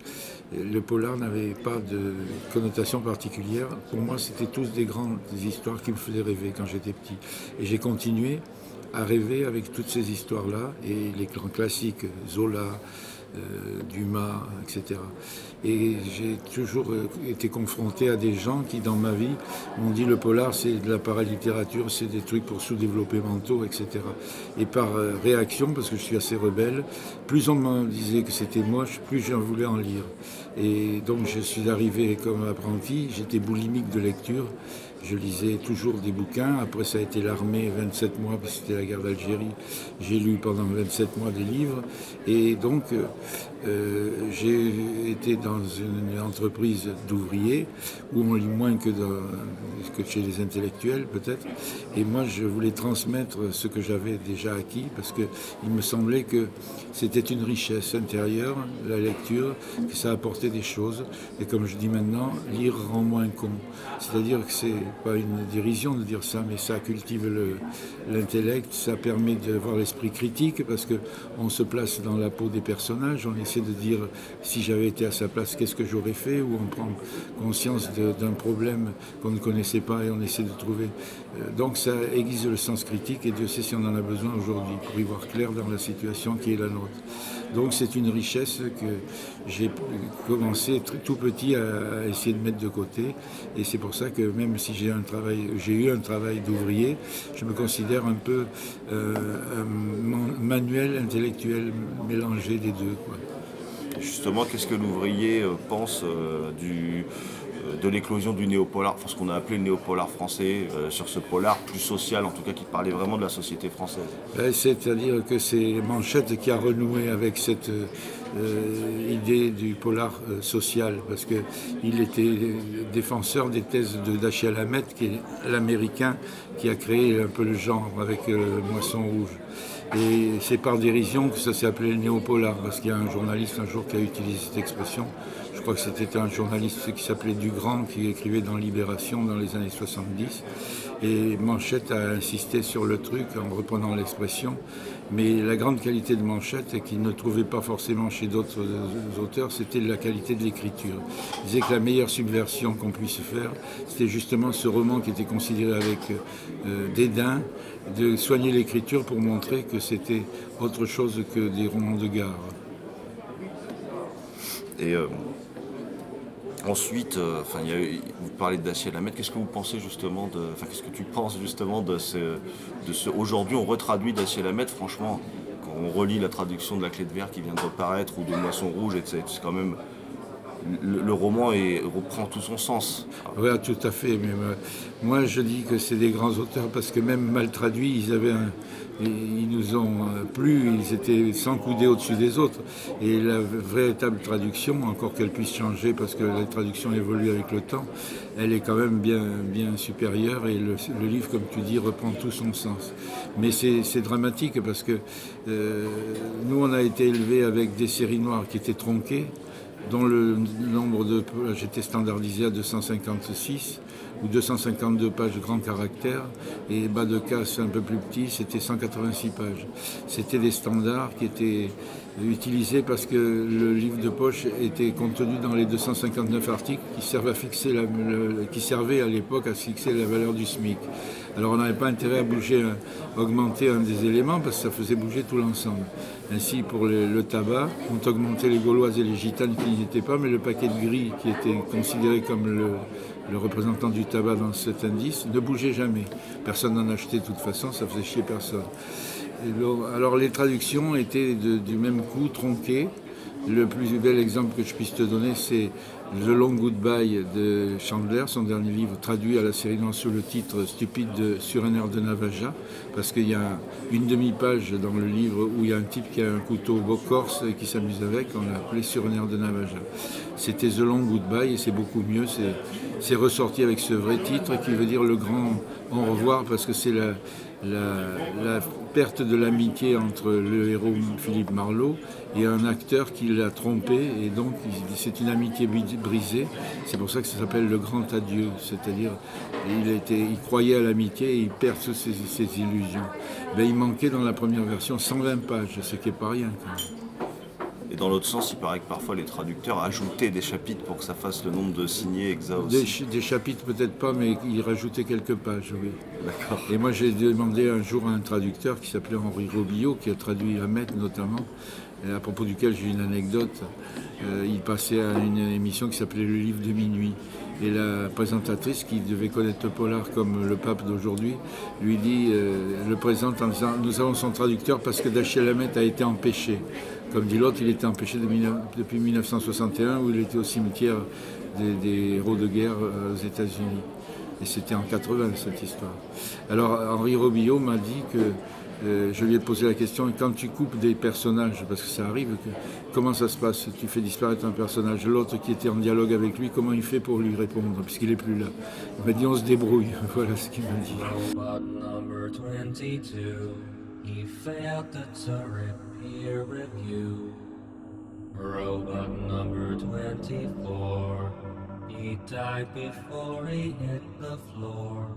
Le polar n'avait pas de connotation particulière. Pour moi, c'était tous des grandes histoires qui me faisaient rêver quand j'étais petit. Et j'ai continué à rêver avec toutes ces histoires-là, et les grands classiques, Zola, euh, Dumas, etc. Et j'ai toujours euh, été confronté à des gens qui, dans ma vie, m'ont dit le polar, c'est de la paralittérature, c'est des trucs pour sous-développés mentaux, etc. Et par euh, réaction, parce que je suis assez rebelle, plus on me disait que c'était moche, plus j'en voulais en lire. Et donc je suis arrivé comme apprenti, j'étais boulimique de lecture. Je lisais toujours des bouquins. Après, ça a été l'armée, 27 mois, parce que c'était la guerre d'Algérie. J'ai lu pendant 27 mois des livres. Et donc, euh, j'ai été dans une entreprise d'ouvriers où on lit moins que, chez les intellectuels, peut-être. Et moi, je voulais transmettre ce que j'avais déjà acquis parce qu'il me semblait que c'était une richesse intérieure, la lecture, que ça apportait des choses. Et comme je dis maintenant, lire rend moins con. C'est-à-dire que c'est pas une dérision de dire ça, mais ça cultive l'intellect, ça permet d'avoir l'esprit critique parce qu'on se place dans la peau des personnages, on essaie de dire si j'avais été à sa place, qu'est-ce que j'aurais fait, ou on prend conscience d'un problème qu'on ne connaissait pas et on essaie de trouver. Euh, donc ça aiguise le sens critique et Dieu sait si on en a besoin aujourd'hui pour y voir clair dans la situation qui est la nôtre. Donc c'est une richesse que j'ai commencé tout petit à essayer de mettre de côté et c'est pour ça que même si j'ai un travail, j'ai eu un travail d'ouvrier, je me considère un peu euh, un manuel intellectuel mélangé des deux. Justement, qu'est-ce que l'ouvrier euh, pense euh, du, de l'éclosion du néopolar, ce qu'on a appelé le néopolar français, sur ce polar plus social, en tout cas qui parlait vraiment de la société française? C'est-à-dire que c'est Manchette qui a renoué avec cette idée du polar social, parce qu'il était défenseur des thèses de Dashiell Hammett, qui est l'américain qui a créé un peu le genre avec Moisson Rouge. Et c'est par dérision que ça s'est appelé le néopolar, parce qu'il y a un journaliste un jour qui a utilisé cette expression. Je crois que c'était un journaliste qui s'appelait Dugrand, qui écrivait dans Libération dans les années 70. Et Manchette a insisté sur le truc en reprenant l'expression. Mais la grande qualité de Manchette, et qu'il ne trouvait pas forcément chez d'autres auteurs, c'était la qualité de l'écriture. Il disait que la meilleure subversion qu'on puisse faire, c'était justement ce roman qui était considéré avec euh, dédain, de soigner l'écriture pour montrer que c'était autre chose que des romans de gare. Et euh, ensuite, euh, vous parlez de Dacier Lamette, qu'est-ce que vous pensez justement de. Qu'est-ce que tu penses justement de ce. Aujourd'hui, on retraduit Dacier Lamette, franchement, quand on relit la traduction de La Clé de Verre qui vient de reparaître, ou de Moisson Rouge, c'est quand même le, roman reprend tout son sens. Oui, tout à fait. Mais euh, moi, je dis que c'est des grands auteurs parce que même mal traduits, ils nous ont euh, plu, ils étaient sans couder au-dessus des autres. Et la véritable traduction, encore qu'elle puisse changer parce que la traduction évolue avec le temps, elle est quand même bien, bien supérieure et le, livre, comme tu dis, reprend tout son sens. Mais c'est dramatique parce que euh, nous, on a été élevés avec des séries noires qui étaient tronquées dont le nombre de pages était standardisé à 256 ou 252 pages grand caractère et bas de casse un peu plus petit, c'était 186 pages. C'était des standards qui étaient utilisés parce que le livre de poche était contenu dans les 259 articles qui servaient à fixer la, qui servaient à l'époque à fixer la valeur du SMIC. Alors on n'avait pas intérêt à bouger, à augmenter un des éléments parce que ça faisait bouger tout l'ensemble. Ainsi pour le, tabac, on augmenté les Gauloises et les Gitanes qui n'y étaient pas, mais le paquet de gris qui était considéré comme le, le représentant du tabac dans cet indice, ne bougeait jamais. Personne n'en achetait de toute façon, ça faisait chier personne. Alors les traductions étaient du même coup tronquées. Le plus bel exemple que je puisse te donner, c'est The Long Goodbye de Chandler, son dernier livre traduit à la série noire sous le titre Stupide de, sur de Navaja, parce qu'il y a une demi-page dans le livre où il y a un type qui a un couteau corse et qui s'amuse avec, on l'a appelé sur de Navaja. C'était The Long Goodbye et c'est beaucoup mieux, c'est- ressorti avec ce vrai titre qui veut dire le grand au revoir parce que c'est la perte de l'amitié entre le héros Philippe Marlowe et un acteur qui l'a trompé et donc c'est une amitié bri- brisée. C'est pour ça que ça s'appelle le grand adieu, c'est-à-dire il, il croyait à l'amitié et il perd toutes ses, ses illusions. Ben, il manquait dans la première version 120 pages, ce qui n'est pas rien. quand même. Et dans l'autre sens, il paraît que parfois les traducteurs ajoutaient des chapitres pour que ça fasse le nombre de signés aussi. Des, ch- des chapitres peut-être pas, mais il rajoutait quelques pages, oui. D'accord. Et moi j'ai demandé un jour à un traducteur qui s'appelait Henri Robillot, qui a traduit Ahmed notamment, et à propos duquel j'ai une anecdote. Euh, il passait à une émission qui s'appelait Le Livre de Minuit. Et la présentatrice, qui devait connaître le polar comme le pape d'aujourd'hui, lui dit, euh, le présente en disant Nous avons son traducteur parce que Dachiel Hamet a été empêché. Comme dit l'autre, il était empêché depuis 1961, où il était au cimetière des, héros de guerre euh, aux États-Unis. Et c'était en 80 cette histoire. Alors Henri Robillot m'a dit que euh, je lui ai posé la question quand tu coupes des personnages, parce que ça arrive, comment ça se passe? Tu fais disparaître un personnage, l'autre qui était en dialogue avec lui, comment il fait pour lui répondre, puisqu'il n'est plus là? Il m'a dit on se débrouille. Voilà ce qu'il m'a dit. Robot number 22, he failed the turret peer review. Robot number 24, he died before he hit the floor.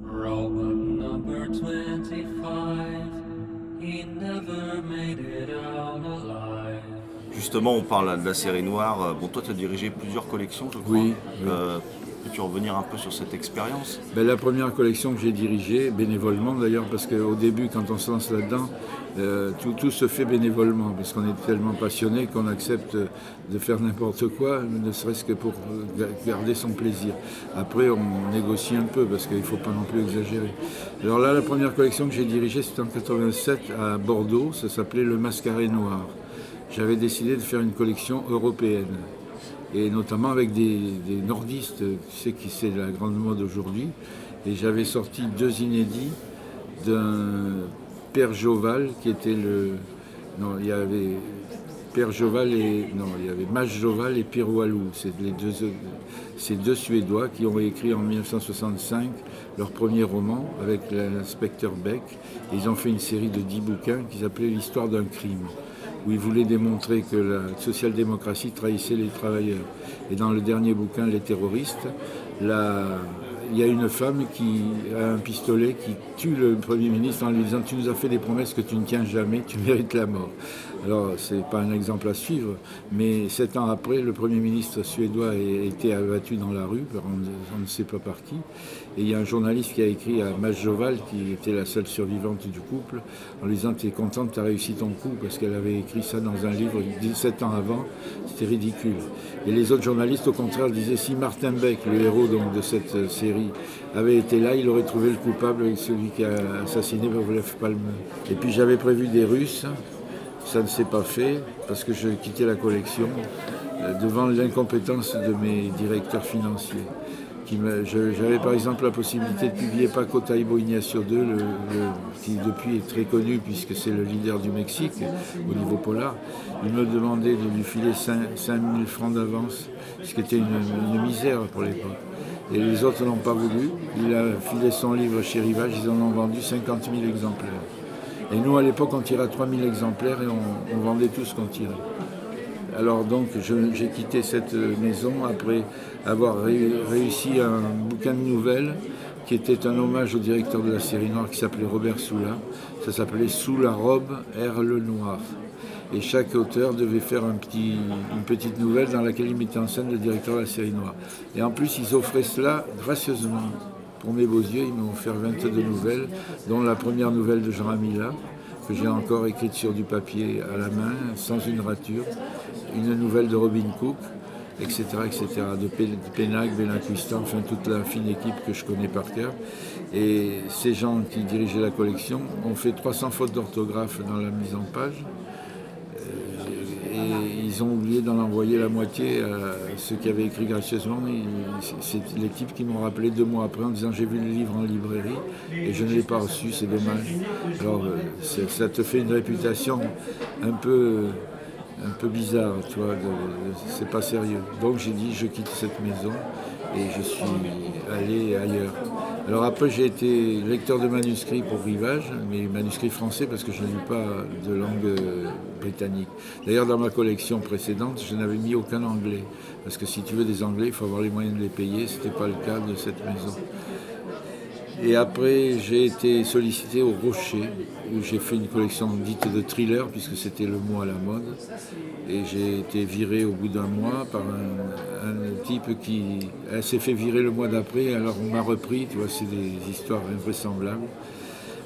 Robot number 25, he never made it out alive. Justement, on parle de la série noire. Euh, Bon, toi, tu as dirigé plusieurs collections, je crois. Oui, oui. Euh, Peux-tu revenir un peu sur cette expérience? Ben, la première collection que j'ai dirigée, bénévolement d'ailleurs, parce qu'au début, quand on se lance là-dedans, euh, tout, se fait bénévolement, parce qu'on est tellement passionné qu'on accepte de faire n'importe quoi, ne serait-ce que pour ga- garder son plaisir. Après, on négocie un peu, parce qu'il ne faut pas non plus exagérer. Alors là, la première collection que j'ai dirigée, c'était en 87 à Bordeaux, ça s'appelait Le Mascaret Noir. J'avais décidé de faire une collection européenne et notamment avec des, des nordistes, tu sais qui c'est la grande mode aujourd'hui. Et j'avais sorti deux inédits d'un Père Joval qui était le. Non, il y avait Père Joval et. Non, il y avait Maj Joval et Pierre Wallou. C'est les deux, ces deux Suédois qui ont écrit en 1965 leur premier roman avec l'inspecteur Beck. Ils ont fait une série de dix bouquins qui s'appelait L'histoire d'un crime où il voulait démontrer que la social-démocratie trahissait les travailleurs. Et dans le dernier bouquin, Les terroristes, la- il y a une femme qui a un pistolet qui tue le Premier ministre en lui disant Tu nous as fait des promesses que tu ne tiens jamais, tu mérites la mort. Alors, ce n'est pas un exemple à suivre, mais sept ans après, le Premier ministre suédois a été abattu dans la rue, on, on ne sait pas par qui. Et il y a un journaliste qui a écrit à Joval, qui était la seule survivante du couple, en lui disant Tu es contente, tu as réussi ton coup, parce qu'elle avait écrit ça dans un livre 17 ans avant, c'était ridicule. Et les autres journalistes, au contraire, disaient Si Martin Beck, le héros de cette euh, série, avait été là, il aurait trouvé le coupable, celui qui a assassiné Pavlov Palme. Et puis j'avais prévu des Russes, ça ne s'est pas fait, parce que je quittais la collection euh, devant l'incompétence de mes directeurs financiers. J'avais par exemple la possibilité de publier Paco Taibo Ignacio II, qui depuis est très connu puisque c'est le leader du Mexique au niveau polar. Il me demandait de lui filer 5, 000 francs d'avance, ce qui était une, misère pour l'époque. Et les autres n'ont pas voulu. Il a filé son livre chez Rivage, ils en ont vendu 50 000 exemplaires. Et nous, à l'époque, on tirait 3000 exemplaires et on vendait tout ce qu'on tirait. Alors donc, j'ai quitté cette maison après avoir ré- réussi un bouquin de nouvelles qui était un hommage au directeur de la série noire qui s'appelait Robert Soula. Ça s'appelait Sous la robe, erre le noir. Et chaque auteur devait faire une petite nouvelle dans laquelle il mettait en scène le directeur de la série noire. Et en plus, ils offraient cela gracieusement. Pour mes beaux yeux, ils m'ont offert 22 nouvelles, dont la première nouvelle de Jean Amila, que j'ai encore écrite sur du papier à la main, sans une rature, une nouvelle de Robin Cook, etc., etc., de Pénac, Benacquista, enfin toute la fine équipe que je connais par cœur. Et ces gens qui dirigeaient la collection ont fait 300 fautes d'orthographe dans la mise en page. Euh, Et ils ont oublié d'en envoyer la moitié à ceux qui avaient écrit gracieusement. C'est les types qui m'ont rappelé deux mois après en disant j'ai vu le livre en librairie et je ne l'ai pas reçu, c'est dommage. Alors euh, ça te fait une réputation un peu, un peu bizarre, de- c'est pas sérieux. Donc j'ai dit je quitte cette maison et je suis allé ailleurs. Alors après j'ai été lecteur de manuscrits pour Rivage, mais manuscrits français parce que je lis pas de langue euh, britannique. D'ailleurs dans ma collection précédente je n'avais mis aucun anglais, parce que si tu veux des anglais il faut avoir les moyens de les payer, ce n'était pas le cas de cette maison. Et après, j'ai été sollicité au Rocher, où j'ai fait une collection dite de thriller, puisque c'était le mot à la mode. Et j'ai été viré au bout d'un mois par un qui s'est fait virer le mois d'après, alors on m'a repris, tu vois, c'est des histoires invraisemblables.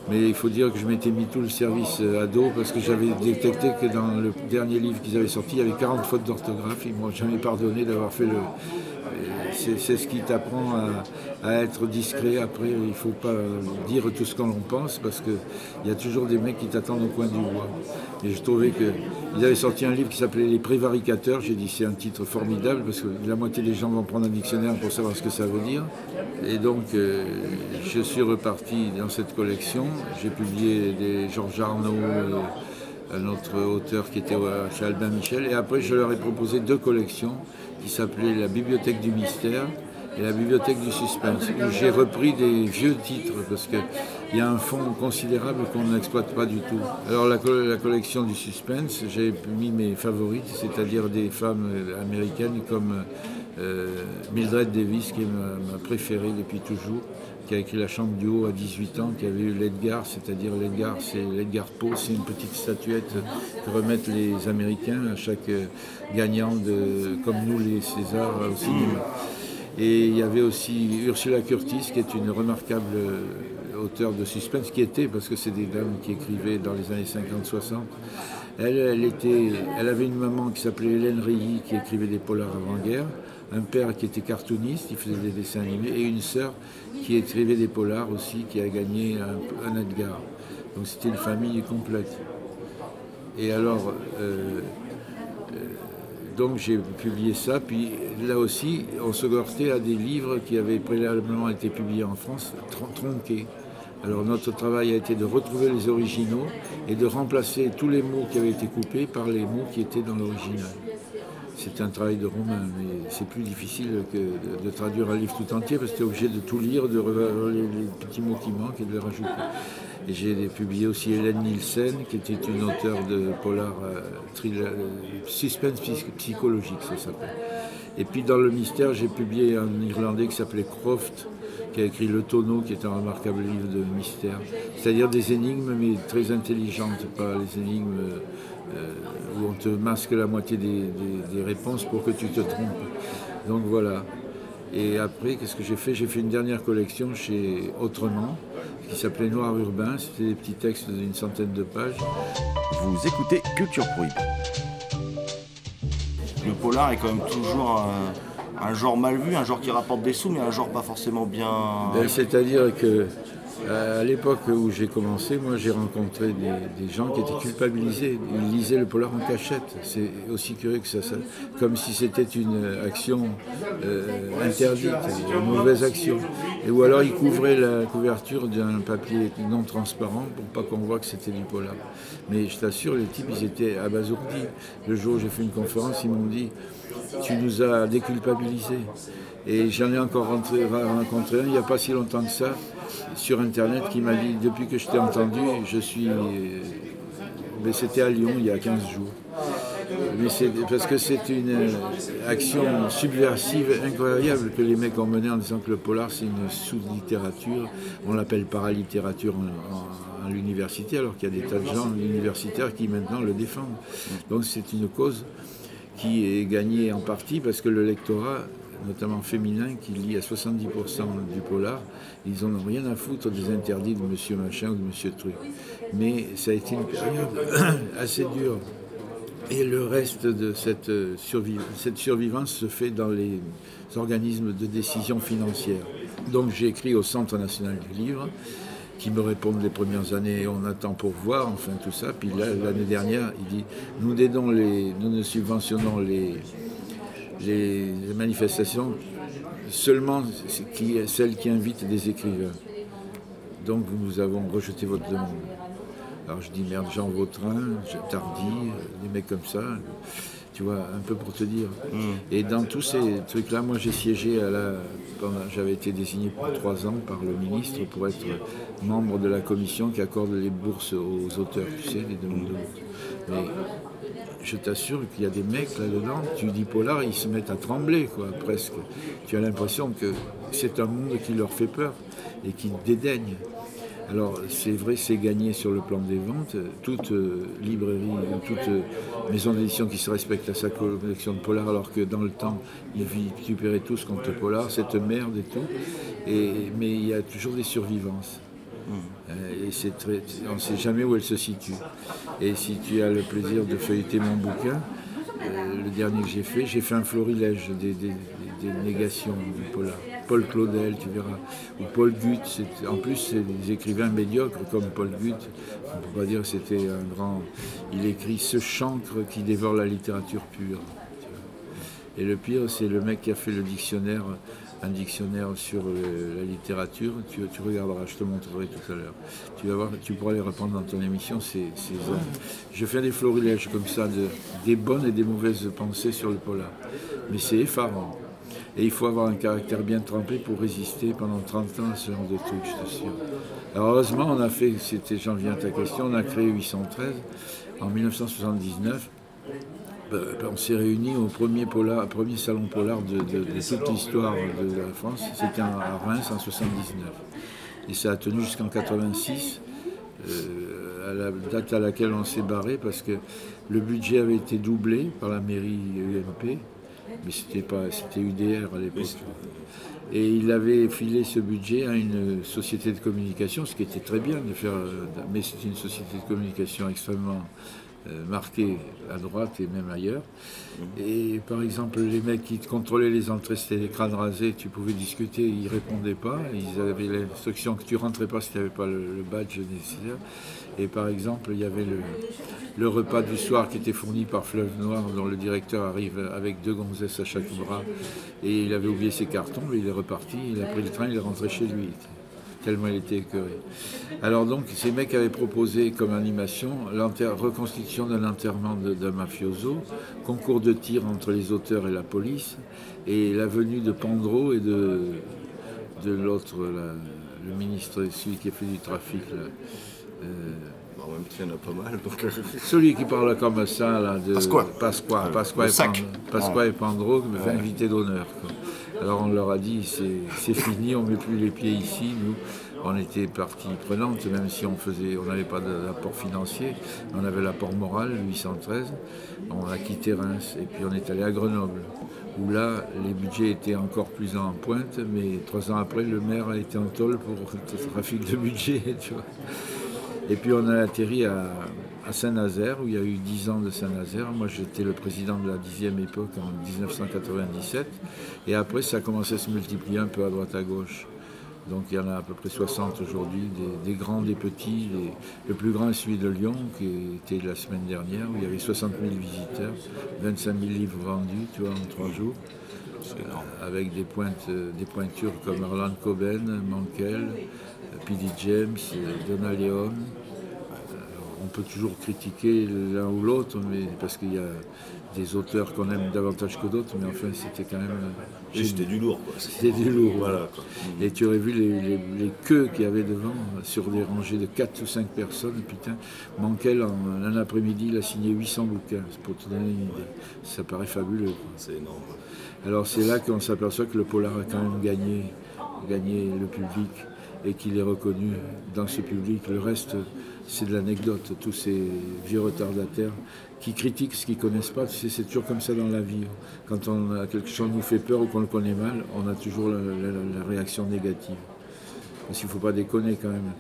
Mais il faut dire que je m'étais mis tout le service euh, à dos parce que j'avais détecté que dans le dernier livre qu'ils avaient sorti, il y avait 40 fautes d'orthographe. Ils m'ont jamais pardonné d'avoir fait le. C'est ce qui t'apprend à, être discret. Après, il ne faut pas dire tout ce qu'on en pense parce qu'il y a toujours des mecs qui t'attendent au coin du bois. Et je trouvais qu'ils avaient sorti un livre qui s'appelait Les prévaricateurs. J'ai dit c'est un titre formidable parce que la moitié des gens vont prendre un dictionnaire pour savoir ce que ça veut dire. Et donc, euh, je suis reparti dans cette collection. J'ai publié des Georges Arnaud, euh, un autre auteur qui était chez Albin Michel. Et après, je leur ai proposé deux collections qui s'appelaient La Bibliothèque du Mystère et La Bibliothèque du Suspense, où j'ai repris des vieux titres parce qu'il y a un fond considérable qu'on n'exploite pas du tout. Alors, la, co- la collection du Suspense, j'ai mis mes favorites, c'est-à-dire des femmes euh, américaines comme euh, Mildred Davis, qui est ma préférée depuis toujours, qui a écrit La Chambre du Haut à 18 ans, qui avait eu l'Edgar, c'est-à-dire l'Edgar, c'est l'Edgar Poe, c'est une petite statuette que remettent les Américains à chaque euh, gagnant, de, comme nous les Césars au cinéma. Et il y avait aussi Ursula Curtis, qui est une remarquable euh, auteure de suspense, qui était, parce que c'est des dames qui écrivaient dans les années 50-60. Elle, elle, était, elle avait une maman qui s'appelait Hélène Reilly, qui écrivait des polars avant-guerre, un père qui était cartooniste, il faisait des dessins animés, et une sœur qui écrivait des polars aussi, qui a gagné un, Edgar. Donc c'était une famille complète. Et alors, euh, euh, donc j'ai publié ça, puis là aussi, on se heurtait à des livres qui avaient préalablement été publiés en France, tron- tronqués. Alors notre travail a été de retrouver les originaux et de remplacer tous les mots qui avaient été coupés par les mots qui étaient dans l'original. C'est un travail de romain, mais c'est plus difficile que de, traduire un livre tout entier parce que tu es obligé de tout lire, de revoir les, petits mots qui manquent et de les rajouter. J'ai publié aussi Hélène Nielsen, qui était une auteure de polar euh, thriller, euh, suspense psy- psychologique, ça s'appelle. Et puis dans le mystère, j'ai publié un Irlandais qui s'appelait Croft, qui a écrit Le Tonneau, qui est un remarquable livre de mystère. C'est-à-dire des énigmes, mais très intelligentes, pas les énigmes euh, où on te masque la moitié des, des- des réponses pour que tu te trompes. Donc voilà. Et après, qu'est-ce que j'ai fait? J'ai fait une dernière collection chez Autrement, qui s'appelait Noir Urbain. C'était des petits textes d'une centaine de pages. Vous écoutez Culture Prohibée. Le polar est quand même toujours un, un genre mal vu, un genre qui rapporte des sous, mais un genre pas forcément bien. Ben, C'est-à-dire que à l'époque où j'ai commencé, moi j'ai rencontré des, gens qui étaient culpabilisés. Ils lisaient le polar en cachette. C'est aussi curieux que ça, ça- comme si c'était une action euh, interdite, une mauvaise action. Et, ou alors ils couvraient la couverture d'un papier non transparent pour pas qu'on voit que c'était du polar. Mais je t'assure, les types, ils étaient abasourdis. Le jour où j'ai fait une conférence, ils m'ont dit Tu nous as déculpabilisés. Et j'en ai encore rencontré un il n'y a pas si longtemps que ça sur Internet qui m'a dit Depuis que je t'ai entendu, je suis. Mais c'était à Lyon il y a 15 jours. Mais parce que c'est une action subversive incroyable que les mecs ont menée en disant que le polar c'est une sous-littérature. On l'appelle paralittérature à l'université, alors qu'il y a des tas de gens universitaires qui maintenant le défendent. Donc c'est une cause qui est gagnée en partie parce que le lectorat, notamment féminin, qui lit à 70% du polar, ils n'en ont rien à foutre des interdits de monsieur machin ou de monsieur truc. Mais ça a été une période assez dure. Et le reste de cette, euh, cette survivance se fait dans les organismes de décision financière. Donc j'ai écrit au Centre national du livre, qui me répondent les premières années, on attend pour voir, enfin tout ça. Puis là, l'année dernière, il dit, nous les, nous ne subventionnons les, les manifestations seulement qui, celles qui invitent des écrivains. Donc nous avons rejeté votre demande. Alors je dis merde, Jean Vautrin, Tardy, des mecs comme ça, tu vois, un peu pour te dire. Et dans tous ces trucs-là, moi j'ai siégé à la. J'avais été désigné pour trois ans par le ministre pour être membre de la commission qui accorde les bourses aux auteurs, tu sais, les demandes de bourse. Mais je t'assure qu'il y a des mecs là-dedans, tu dis polar, ils se mettent à trembler, quoi, presque. Tu as l'impression que c'est un monde qui leur fait peur et qui dédaigne. Alors, c'est vrai, c'est gagné sur le plan des ventes. Toute euh, librairie ou toute euh, maison d'édition qui se respecte à sa collection de polar, alors que dans le temps, ils vitupéraient tous contre polar, cette merde et tout. Mais il y a toujours des survivances. Euh, et c'est très, on ne sait jamais où elle se situe. Et si tu as le plaisir de feuilleter mon bouquin, euh, le dernier que j'ai fait, j'ai fait un florilège des, négations du polar. Paul Claudel, tu verras, ou Paul Gutt. En plus, c'est des écrivains médiocres comme Paul Gutt. On ne peut pas dire que c'était un grand. Il écrit ce chancre qui dévore la littérature pure. Et le pire, c'est le mec qui a fait le dictionnaire, un dictionnaire sur le- la littérature. Tu, regarderas, je te montrerai tout à l'heure. Tu tu pourras les reprendre dans ton émission, ces. Je fais des florilèges comme ça, de, des bonnes et des mauvaises pensées sur le polar. Mais c'est effarant. Et il faut avoir un caractère bien trempé pour résister pendant 30 ans à ce genre de trucs, je t'assure. Alors heureusement, on a fait, c'était, j'en viens à ta question, on a créé 813 en 1979. Euh, on s'est réunis au premier, polar, premier salon polar de, de- de toute l'histoire de la France. C'était à Reims en 79. Et ça a tenu jusqu'en 86, euh, à la date à laquelle on s'est barré, parce que le budget avait été doublé par la mairie UMP, mais c'était pas, c'était UDR à l'époque. Et il avait filé ce budget à une société de communication, ce qui était très bien de faire, euh, mais c'était une société de communication extrêmement euh, marquée à droite et même ailleurs. Et par exemple, les mecs qui contrôlaient les entrées, c'était les crânes rasés, tu pouvais discuter, ils répondaient pas, ils avaient l'instruction que tu rentrais pas si tu n'avais pas le, le badge nécessaire. Et par exemple, il y avait le, le repas du soir qui était fourni par Fleuve Noir, dont le directeur arrive avec deux gonzesses à chaque bras, et il avait oublié ses cartons, mais il est reparti, il a pris le train, il est rentré chez lui tellement il était écœuré. Alors donc, ces mecs avaient proposé comme animation d'un enterrement de- d'un mafioso, concours de tir entre les auteurs et la police, et la venue de Pandro et de, de l'autre, le ministre, celui qui a fait du trafic. Là. Euh, En même temps, il y en a pas mal. Donc... euh, celui qui parle comme ça, là, de Pasqua. Pasqua, et. Pan- Pasqua Ah. et Pandro, me fait Ouais. invité d'honneur. Alors on leur a dit, c'est fini, on ne met plus les pieds ici. Nous, on était partie prenante, même si on faisait, on n'avait pas d'apport financier, on avait l'apport moral, 813. On a quitté Reims et puis on est allé à Grenoble, où là, les budgets étaient encore plus en pointe, mais trois ans après, le maire a été en tôle pour trafic de budget. Et puis on a atterri à, à Saint-Nazaire, où il y a eu 10 ans de Saint-Nazaire. Moi j'étais le président de la dixième époque en 1997. Et après ça a commencé à se multiplier un peu à droite à gauche. Donc il y en a à peu près 60 aujourd'hui, des, des grands, des petits. Le plus grand est celui de Lyon, qui était la semaine dernière, où il y avait 60 000 visiteurs, 25 000 livres vendus, tu vois, en trois jours. Euh, avec des, pointes, euh, des pointures comme Arlan Coben, Mankel, euh, P.D. James, Donna Leon. On peut toujours critiquer l'un ou l'autre, mais parce qu'il y a des auteurs qu'on aime davantage que d'autres, mais enfin c'était quand même. euh, c'était du lourd, quoi. C'était du lourd. Voilà, quoi. Et tu aurais vu les, les- les queues qu'il y avait devant, sur des rangées de 4 ou 5 personnes. Putain, Mankel, en un après-midi, il a signé 800 bouquins, pour te donner une idée. Ça paraît fabuleux. C'est énorme. Alors c'est là qu'on s'aperçoit que le polar a quand même gagné, gagné le public et qu'il est reconnu dans ce public. Le reste, c'est de l'anecdote. Tous ces vieux retardataires qui critiquent ce qu'ils ne connaissent pas, c'est toujours comme ça dans la vie. Quand on a quelque chose qui nous fait peur ou qu'on le connaît mal, on a toujours la, la- la réaction négative. Parce qu'il ne faut pas déconner quand même.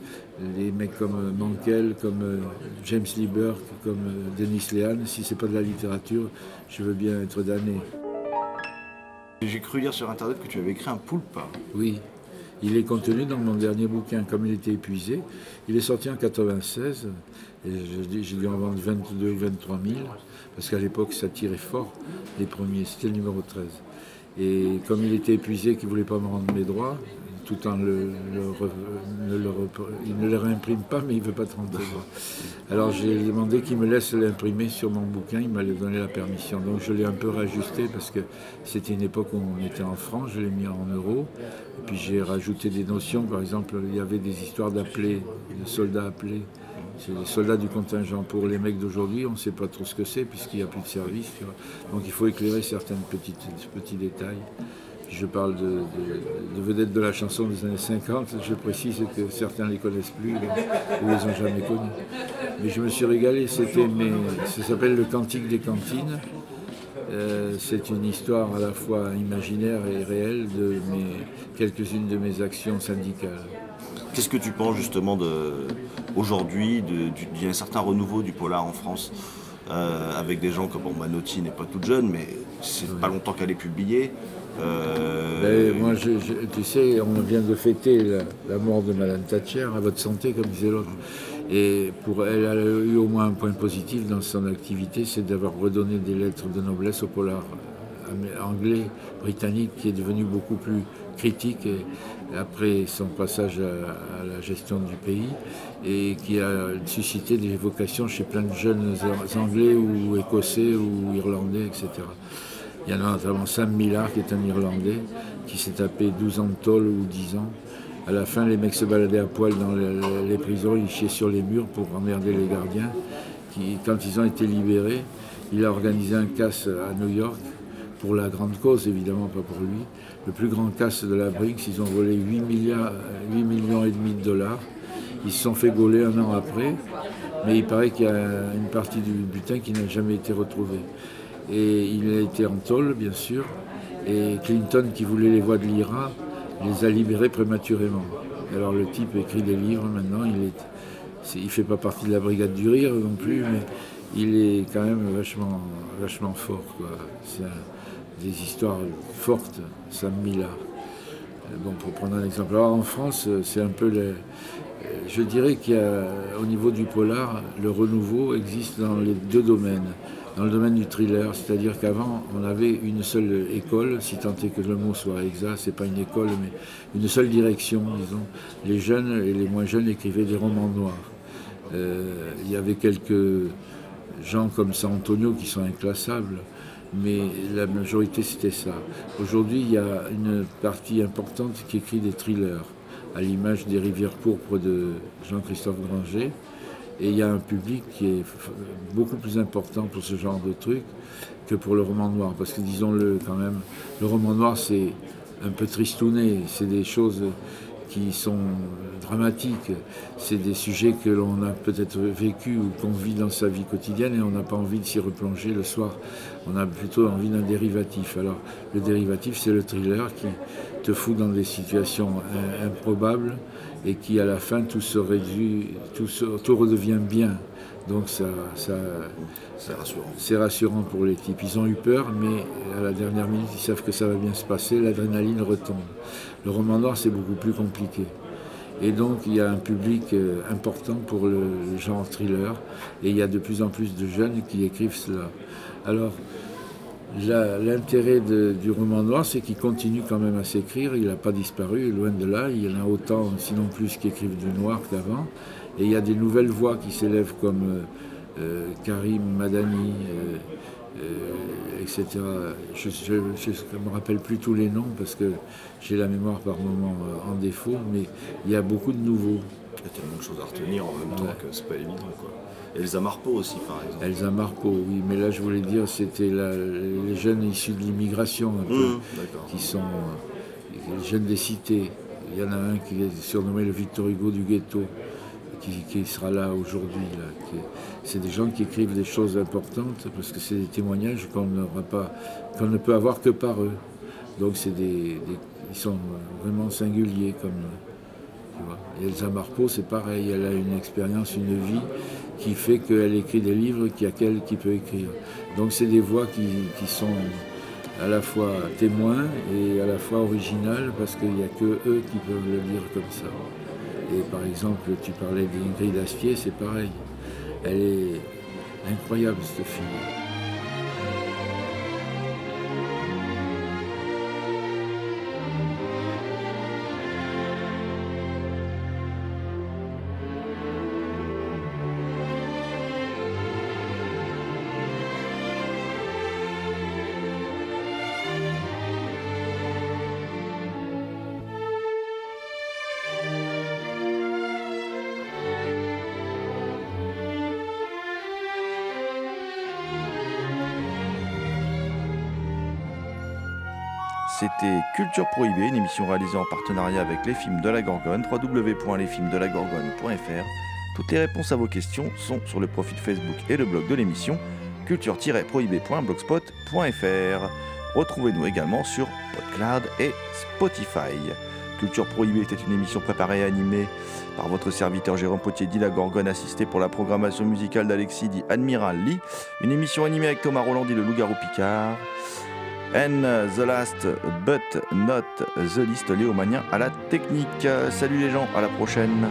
Les mecs comme euh, Mankel, comme euh, James Lee Burke, comme euh, Denis Lehan, si c'est pas de la littérature, je veux bien être damné. J'ai cru lire sur internet que tu avais écrit un poulpe. Oui. Il est contenu dans mon dernier bouquin, comme il était épuisé. Il est sorti en 96, et j'ai dû en vendre 22 ou 23 000, parce qu'à l'époque, ça tirait fort, les premiers, c'était le numéro 13. Et comme il était épuisé, qu'il ne voulait pas me rendre mes droits, tout en le, il ne le réimprime pas, mais il ne veut pas te rendre tes droits. Alors j'ai demandé qu'il me laisse l'imprimer sur mon bouquin, il m'a donné la permission. Donc je l'ai un peu réajusté parce que c'était une époque où on était en francs, je l'ai mis en euros. Et puis j'ai rajouté des notions, par exemple, il y avait des histoires d'appelés, de soldats appelés. C'est les soldats du contingent. Pour les mecs d'aujourd'hui, on ne sait pas trop ce que c'est puisqu'il n'y a plus de service. Donc il faut éclairer certains petits détails. Je parle de, de- de vedettes de la chanson des années 50. Je précise que certains ne les connaissent plus ou les ont jamais connus. Mais je me suis régalé. C'était mes- ça s'appelle le Cantique des cantines. Euh, c'est une histoire à la fois imaginaire et réelle de quelques-unes de mes actions syndicales. Qu'est-ce que tu penses justement de aujourd'hui de- du- Il y a un certain renouveau du polar en France euh, avec des gens comme bon, Manotti n'est pas toute jeune, mais c'est pas longtemps qu'elle est publiée. Euh, moi, tu sais, on vient de fêter la, mort de Madame Thatcher, à votre santé, comme disait l'autre. Et pour elle, elle a eu au moins un point positif dans son activité, c'est d'avoir redonné des lettres de noblesse au polar amé- anglais, britannique, qui est devenu beaucoup plus critique après son passage à, à la gestion du pays et qui a suscité des vocations chez plein de jeunes anglais ou écossais ou irlandais, etc. Il y en a notamment Sam Millard, qui est un Irlandais, qui s'est tapé 12 ans de tôle ou 10 ans. À la fin, les mecs se baladaient à poil dans le- les prisons, ils chiaient sur les murs pour emmerder les gardiens. Quand ils ont été libérés, il a organisé un casse à New York, pour la grande cause, évidemment, pas pour lui. Le plus grand casse de la Brinks, ils ont volé 8, milliards, 8 millions et demi de dollars. Ils se sont fait gauler un an après, mais il paraît qu'il y a une partie du butin qui n'a jamais été retrouvée. Et il a été en tôle, bien sûr. Et Clinton, qui voulait les voix de l'IRA, les a libérés prématurément. Alors le type écrit des livres maintenant, il est, il fait pas partie de la brigade du rire non plus, mais il est quand même vachement, vachement fort. C'est des histoires fortes, Sam Mila. Bon, pour prendre un exemple. Alors en France, c'est un peu le, je dirais qu'il y a, au niveau du polar, le renouveau existe dans les deux domaines. Dans le domaine du thriller, c'est-à-dire qu'avant, on avait une seule école, si tant est que le mot soit exact, c'est pas une école, mais une seule direction, disons. Les jeunes et les moins jeunes écrivaient des romans noirs. Euh, il y avait quelques gens comme San Antonio qui sont inclassables, mais la majorité c'était ça. Aujourd'hui, il y a une partie importante qui écrit des thrillers, à l'image des Rivières pourpres de Jean-Christophe Granger. Et il y a un public qui est beaucoup plus important pour ce genre de truc que pour le roman noir. Parce que disons-le quand même, le roman noir c'est un peu tristouné, c'est des choses qui sont dramatiques, c'est des sujets que l'on a peut-être vécu ou qu'on vit dans sa vie quotidienne et on n'a pas envie de s'y replonger le soir. On a plutôt envie d'un dérivatif. Alors le dérivatif c'est le thriller qui te fout dans des situations im- improbables et qui à la fin tout se réduit, tout, se- tout redevient bien. Donc ça, ça, c'est rassurant. c'est rassurant pour les types. Ils ont eu peur, mais à la dernière minute, ils savent que ça va bien se passer. L'adrénaline retombe. Le roman noir, c'est beaucoup plus compliqué. Et donc, il y a un public euh, important pour le, genre thriller. Et il y a de plus en plus de jeunes qui écrivent cela. Alors, l'intérêt du roman noir, c'est qu'il continue quand même à s'écrire. Il n'a pas disparu, loin de là. Il y en a autant, sinon plus, qui écrivent du noir qu'avant. Et il y a des nouvelles voix qui s'élèvent comme euh, euh, Karim Madani, euh, euh, etc. Je ne me rappelle plus tous les noms parce que j'ai la mémoire par moments euh, en défaut, mais il y a beaucoup de nouveaux. Il y a tellement de choses à retenir en même temps que c'est pas évident. Quoi. Elsa Marpeau aussi, par exemple. Elsa Marpeau, oui, mais là je voulais dire, c'était les jeunes issus de l'immigration, un peu, Mmh, qui sont euh, les jeunes des cités. Il y en a un qui est surnommé le Victor Hugo du ghetto, qui, qui sera là aujourd'hui. C'est des gens qui écrivent des choses importantes parce que c'est des témoignages qu'on qu'on ne peut avoir que par eux. Donc c'est des, des- ils sont vraiment singuliers comme. tu vois. Et Elsa Marpeau, c'est pareil, elle a une expérience, une vie qui fait qu'elle écrit des livres qu'il y a qu'elle qui peut écrire. Donc c'est des voix qui, sont à la fois témoin et à la fois original parce qu'il n'y a que eux qui peuvent le lire comme ça. Et par exemple, tu parlais d'Ingrid Astier, c'est pareil. Elle est incroyable cette fille. Culture Prohibée, une émission réalisée en partenariat avec les films de la Gorgone, www.lesfilmsdelagorgone.fr. Toutes les réponses à vos questions sont sur le profil Facebook et le blog de l'émission culture-prohibée.blogspot.fr. Retrouvez-nous également sur PodCloud et Spotify. Culture Prohibée était une émission préparée et animée par votre serviteur Jérôme Potier dit la Gorgone, assisté pour la programmation musicale d'Alexis dit Admiral Lee. Une émission animée avec Thomas Roland dit le Loup-Garou Picard. And the last but not the least, Léo Magnin à la technique. Salut les gens, à la prochaine.